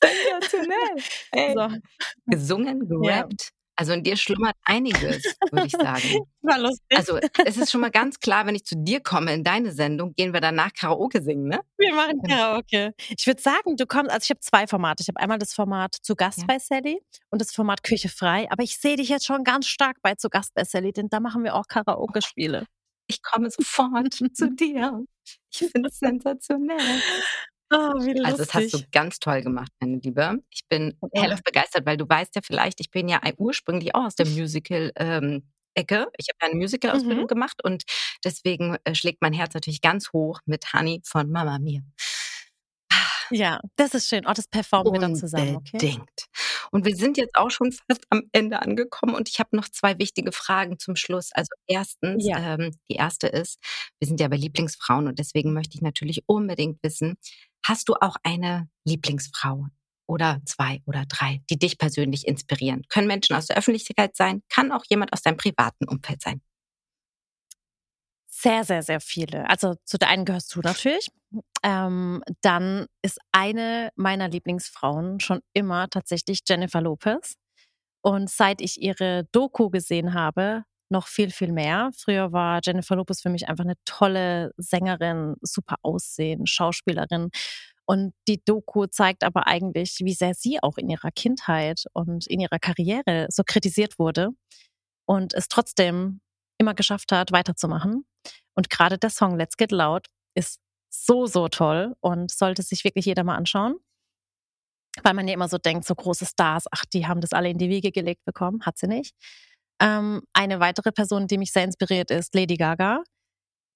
Sensationell. Ey. So, Gesungen, Ja. gerappt. Also in dir schlummert einiges, würde ich sagen. war lustig. Also es ist schon mal ganz klar, wenn ich zu dir komme in deine Sendung, gehen wir danach Karaoke singen, ne? Wir machen Karaoke. Ich würde sagen, du kommst, also ich habe zwei Formate. Ich habe einmal das Format zu Gast Ja. bei Sally und das Format Küche frei. Aber ich sehe dich jetzt schon ganz stark bei zu Gast bei Sally, denn da machen wir auch Karaoke-Spiele. Ich komme sofort zu dir. Ich finde es sensationell. Ah, wie lustig. Also das hast du ganz toll gemacht, meine Liebe. Ich bin Ja. hellauf begeistert, weil du weißt ja vielleicht, ich bin ja ursprünglich auch aus der Musical ähm, Ecke. Ich habe ja eine Musical-Ausbildung Mhm. gemacht und deswegen äh, schlägt mein Herz natürlich ganz hoch mit Honey von Mama Mia. Ja, das ist schön. Oh, das performen wir dann zusammen, okay? Unbedingt. Und wir sind jetzt auch schon fast am Ende angekommen und ich habe noch zwei wichtige Fragen zum Schluss. Also erstens, Ja. ähm, die erste ist, wir sind ja bei Lieblingsfrauen und deswegen möchte ich natürlich unbedingt wissen, hast du auch eine Lieblingsfrau oder zwei oder drei, die dich persönlich inspirieren? Können Menschen aus der Öffentlichkeit sein, kann auch jemand aus deinem privaten Umfeld sein. Sehr, sehr, sehr viele. Also zu der einen gehörst du natürlich. Ähm, dann ist eine meiner Lieblingsfrauen schon immer tatsächlich Jennifer Lopez. Und seit ich ihre Doku gesehen habe, noch viel, viel mehr. Früher war Jennifer Lopez für mich einfach eine tolle Sängerin, super Aussehen, Schauspielerin. Und die Doku zeigt aber eigentlich, wie sehr sie auch in ihrer Kindheit und in ihrer Karriere so kritisiert wurde und es trotzdem immer geschafft hat, weiterzumachen. Und gerade der Song Let's Get Loud ist so, so toll und sollte sich wirklich jeder mal anschauen. Weil man ja immer so denkt, so große Stars, ach, die haben das alle in die Wiege gelegt bekommen. Hat sie nicht. Ähm, eine weitere Person, die mich sehr inspiriert, ist Lady Gaga.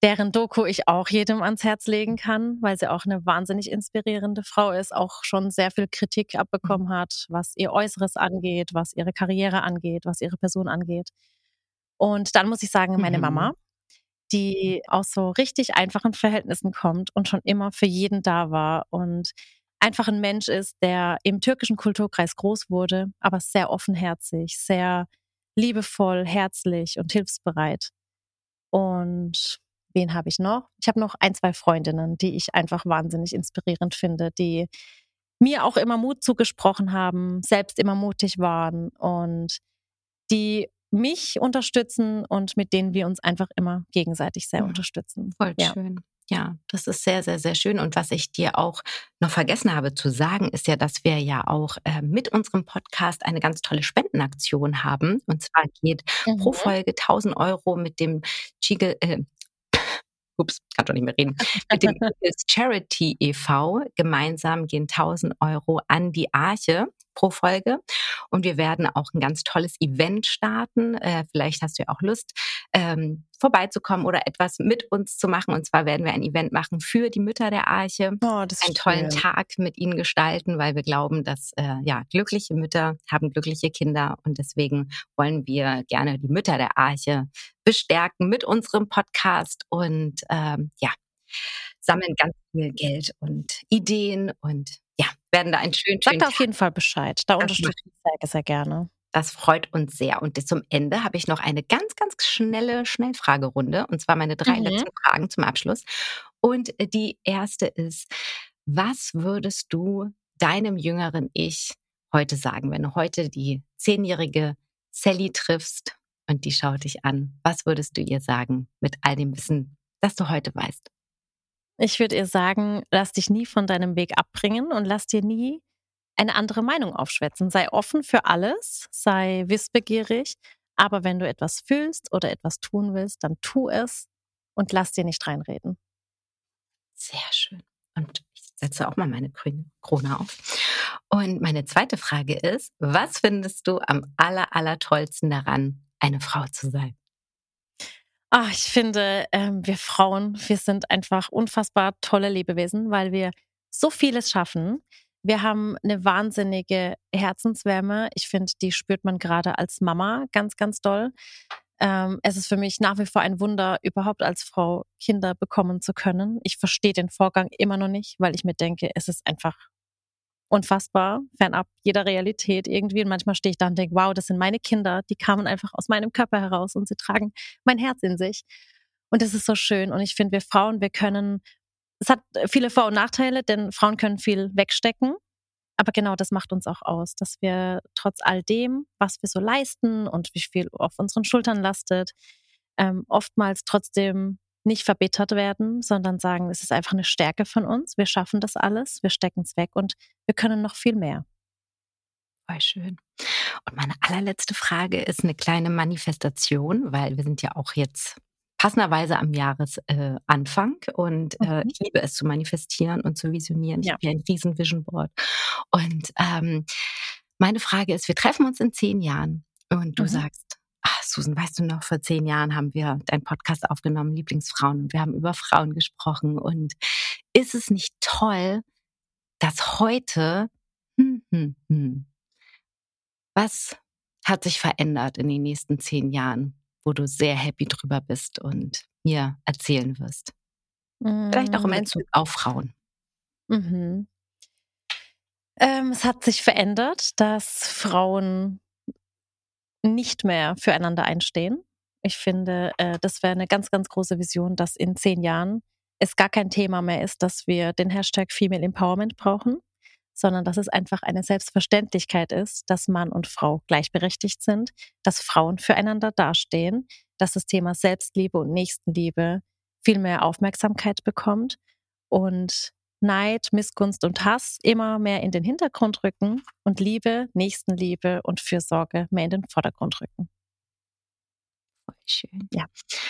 deren Doku ich auch jedem ans Herz legen kann, weil sie auch eine wahnsinnig inspirierende Frau ist, auch schon sehr viel Kritik abbekommen mhm. hat, was ihr Äußeres angeht, was ihre Karriere angeht, was ihre Person angeht. Und dann muss ich sagen, meine mhm. Mama, die aus so richtig einfachen Verhältnissen kommt und schon immer für jeden da war und einfach ein Mensch ist, der im türkischen Kulturkreis groß wurde, aber sehr offenherzig, sehr liebevoll, herzlich und hilfsbereit. Und wen habe ich noch? Ich habe noch ein, zwei Freundinnen, die ich einfach wahnsinnig inspirierend finde, die mir auch immer Mut zugesprochen haben, selbst immer mutig waren und die mich unterstützen und mit denen wir uns einfach immer gegenseitig sehr unterstützen. Voll ja. schön. Ja, das ist sehr, sehr, sehr schön. Und was ich dir auch noch vergessen habe zu sagen, ist ja, dass wir ja auch äh, mit unserem Podcast eine ganz tolle Spendenaktion haben. Und zwar geht mhm. pro Folge 1000 Euro mit dem Chigel, äh, ups, kann doch nicht mehr reden, mit dem Charity e.V. gemeinsam gehen 1000 Euro an die Arche pro Folge. Und wir werden auch ein ganz tolles Event starten. Äh, vielleicht hast du ja auch Lust, ähm, vorbeizukommen oder etwas mit uns zu machen. Und zwar werden wir ein Event machen für die Mütter der Arche. Oh, einen tollen schön. Tag mit ihnen gestalten, weil wir glauben, dass äh, ja glückliche Mütter haben glückliche Kinder und deswegen wollen wir gerne die Mütter der Arche bestärken mit unserem Podcast und ähm, ja sammeln ganz viel Geld und Ideen und ja, werden da einen schönen, schönen Sagt auf jeden Fall Bescheid. Da unterstütze ich sehr, sehr gerne. Das freut uns sehr. Und zum Ende habe ich noch eine ganz, ganz schnelle Schnellfragerunde. Und zwar meine drei mhm. letzten Fragen zum Abschluss. Und äh, die erste ist, was würdest du deinem jüngeren Ich heute sagen, wenn du heute die zehnjährige Sally triffst und die schaut dich an? Was würdest du ihr sagen mit all dem Wissen, das du heute weißt? Ich würde ihr sagen, lass dich nie von deinem Weg abbringen und lass dir nie eine andere Meinung aufschwätzen. Sei offen für alles, sei wissbegierig, aber wenn du etwas fühlst oder etwas tun willst, dann tu es und lass dir nicht reinreden. Sehr schön. Und ich setze auch mal meine grüne Krone auf. Und meine zweite Frage ist, was findest du am aller, aller tollsten daran, eine Frau zu sein? Ah, ich finde, ähm, wir Frauen, wir sind einfach unfassbar tolle Lebewesen, weil wir so vieles schaffen. Wir haben eine wahnsinnige Herzenswärme. Ich finde, die spürt man gerade als Mama ganz, ganz doll. Ähm, es ist für mich nach wie vor ein Wunder, überhaupt als Frau Kinder bekommen zu können. Ich verstehe den Vorgang immer noch nicht, weil ich mir denke, es ist einfach unfassbar, fernab jeder Realität irgendwie. Und manchmal stehe ich da und denke, wow, das sind meine Kinder, die kamen einfach aus meinem Körper heraus und sie tragen mein Herz in sich. Und das ist so schön. Und ich finde, wir Frauen, wir können, es hat viele Vor- und Nachteile, denn Frauen können viel wegstecken. Aber genau das macht uns auch aus, dass wir trotz all dem, was wir so leisten und wie viel auf unseren Schultern lastet, ähm, oftmals trotzdem nicht verbittert werden, sondern sagen, es ist einfach eine Stärke von uns. Wir schaffen das alles, wir stecken es weg und wir können noch viel mehr. Voll schön. Und meine allerletzte Frage ist eine kleine Manifestation, weil wir sind ja auch jetzt passenderweise am Jahresanfang äh, und äh, mhm. ich liebe es zu manifestieren und zu visionieren. Ich ja. habe hier ein riesen Vision Board. Und ähm, meine Frage ist, wir treffen uns in zehn Jahren und du mhm. sagst, Susan, weißt du noch, vor zehn Jahren haben wir deinen Podcast aufgenommen, Lieblingsfrauen, und wir haben über Frauen gesprochen. Und ist es nicht toll, dass heute, hm, hm, hm, was hat sich verändert in den nächsten zehn Jahren, wo du sehr happy drüber bist und mir erzählen wirst? Vielleicht auch im mm, Bezug auf Frauen. Mhm. Ähm, es hat sich verändert, dass Frauen nicht mehr füreinander einstehen. Ich finde, äh, das wäre eine ganz, ganz große Vision, dass in zehn Jahren es gar kein Thema mehr ist, dass wir den Hashtag Female Empowerment brauchen, sondern dass es einfach eine Selbstverständlichkeit ist, dass Mann und Frau gleichberechtigt sind, dass Frauen füreinander dastehen, dass das Thema Selbstliebe und Nächstenliebe viel mehr Aufmerksamkeit bekommt und Neid, Missgunst und Hass immer mehr in den Hintergrund rücken und Liebe, Nächstenliebe und Fürsorge mehr in den Vordergrund rücken. Schön. Ja,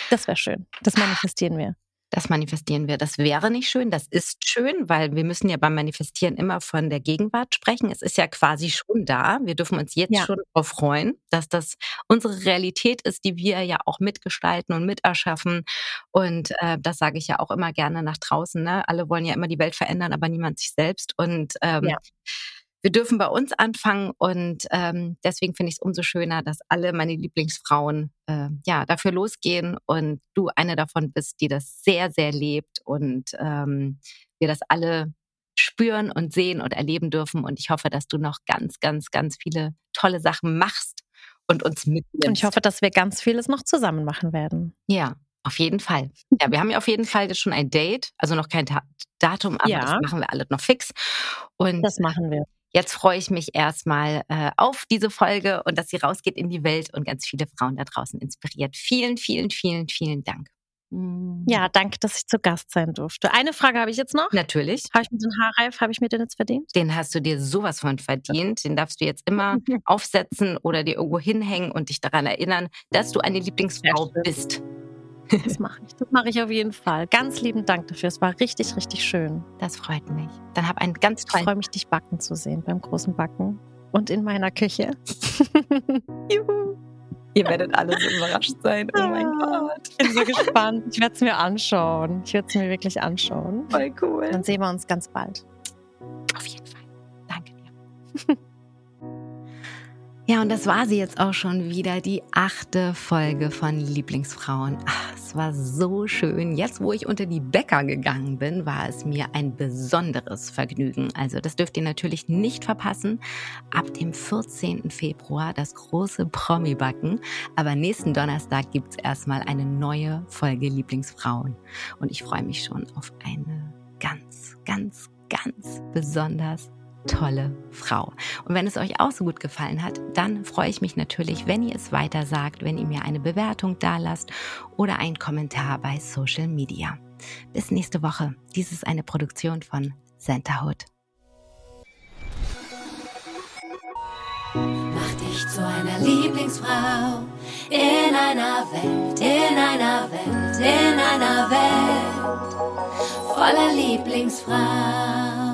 das wäre schön. Das manifestieren wir. Das manifestieren wir. Das wäre nicht schön, das ist schön, weil wir müssen ja beim Manifestieren immer von der Gegenwart sprechen. Es ist ja quasi schon da. Wir dürfen uns jetzt ja. schon darauf freuen, dass das unsere Realität ist, die wir ja auch mitgestalten und miterschaffen. Und äh, das sage ich ja auch immer gerne nach draußen. Ne? Alle wollen ja immer die Welt verändern, aber niemand sich selbst. Und ähm, ja wir dürfen bei uns anfangen und ähm, deswegen finde ich es umso schöner, dass alle meine Lieblingsfrauen äh, ja dafür losgehen und du eine davon bist, die das sehr sehr lebt und ähm, wir das alle spüren und sehen und erleben dürfen und ich hoffe, dass du noch ganz ganz ganz viele tolle Sachen machst und uns mitnimmst. Und ich hoffe, dass wir ganz vieles noch zusammen machen werden. Ja, auf jeden Fall. Ja, wir haben ja auf jeden Fall jetzt schon ein Date, also noch kein Datum, aber ja. das machen wir alle noch fix. Und das machen wir. Jetzt freue ich mich erstmal äh, auf diese Folge und dass sie rausgeht in die Welt und ganz viele Frauen da draußen inspiriert. Vielen, vielen, vielen, vielen Dank. Ja, danke, dass ich zu Gast sein durfte. Eine Frage habe ich jetzt noch. Natürlich. Habe ich mir den Haarreif, habe ich mir den jetzt verdient? Den hast du dir sowas von verdient. Den darfst du jetzt immer aufsetzen oder dir irgendwo hinhängen und dich daran erinnern, dass du eine Lieblingsfrau bist. Das mache ich. Das mache ich auf jeden Fall. Ganz lieben Dank dafür. Es war richtig, richtig schön. Das freut mich. Dann hab einen ganz tollen. Ich freue mich, dich backen zu sehen beim großen Backen und in meiner Küche. Juhu. Ihr werdet alle so überrascht sein. Oh mein ah, Gott. Ich bin so gespannt. Ich werde es mir anschauen. Ich werde es mir wirklich anschauen. Voll cool. Dann sehen wir uns ganz bald. Auf jeden Fall. Danke dir. Ja, und das war sie jetzt auch schon wieder, die achte Folge von Lieblingsfrauen. Ach, es war so schön. Jetzt, wo ich unter die Bäcker gegangen bin, war es mir ein besonderes Vergnügen. Also das dürft ihr natürlich nicht verpassen. Ab dem 14. Februar das große Promi-Backen. Aber nächsten Donnerstag gibt's erstmal eine neue Folge Lieblingsfrauen. Und ich freue mich schon auf eine ganz, ganz, ganz besonders tolle Frau. Und wenn es euch auch so gut gefallen hat, dann freue ich mich natürlich, wenn ihr es weiter sagt, wenn ihr mir eine Bewertung da lasst oder einen Kommentar bei Social Media. Bis nächste Woche. Dies ist eine Produktion von Centerhood. Mach dich zu einer Lieblingsfrau in einer Welt, in einer Welt, in einer Welt voller Lieblingsfrau.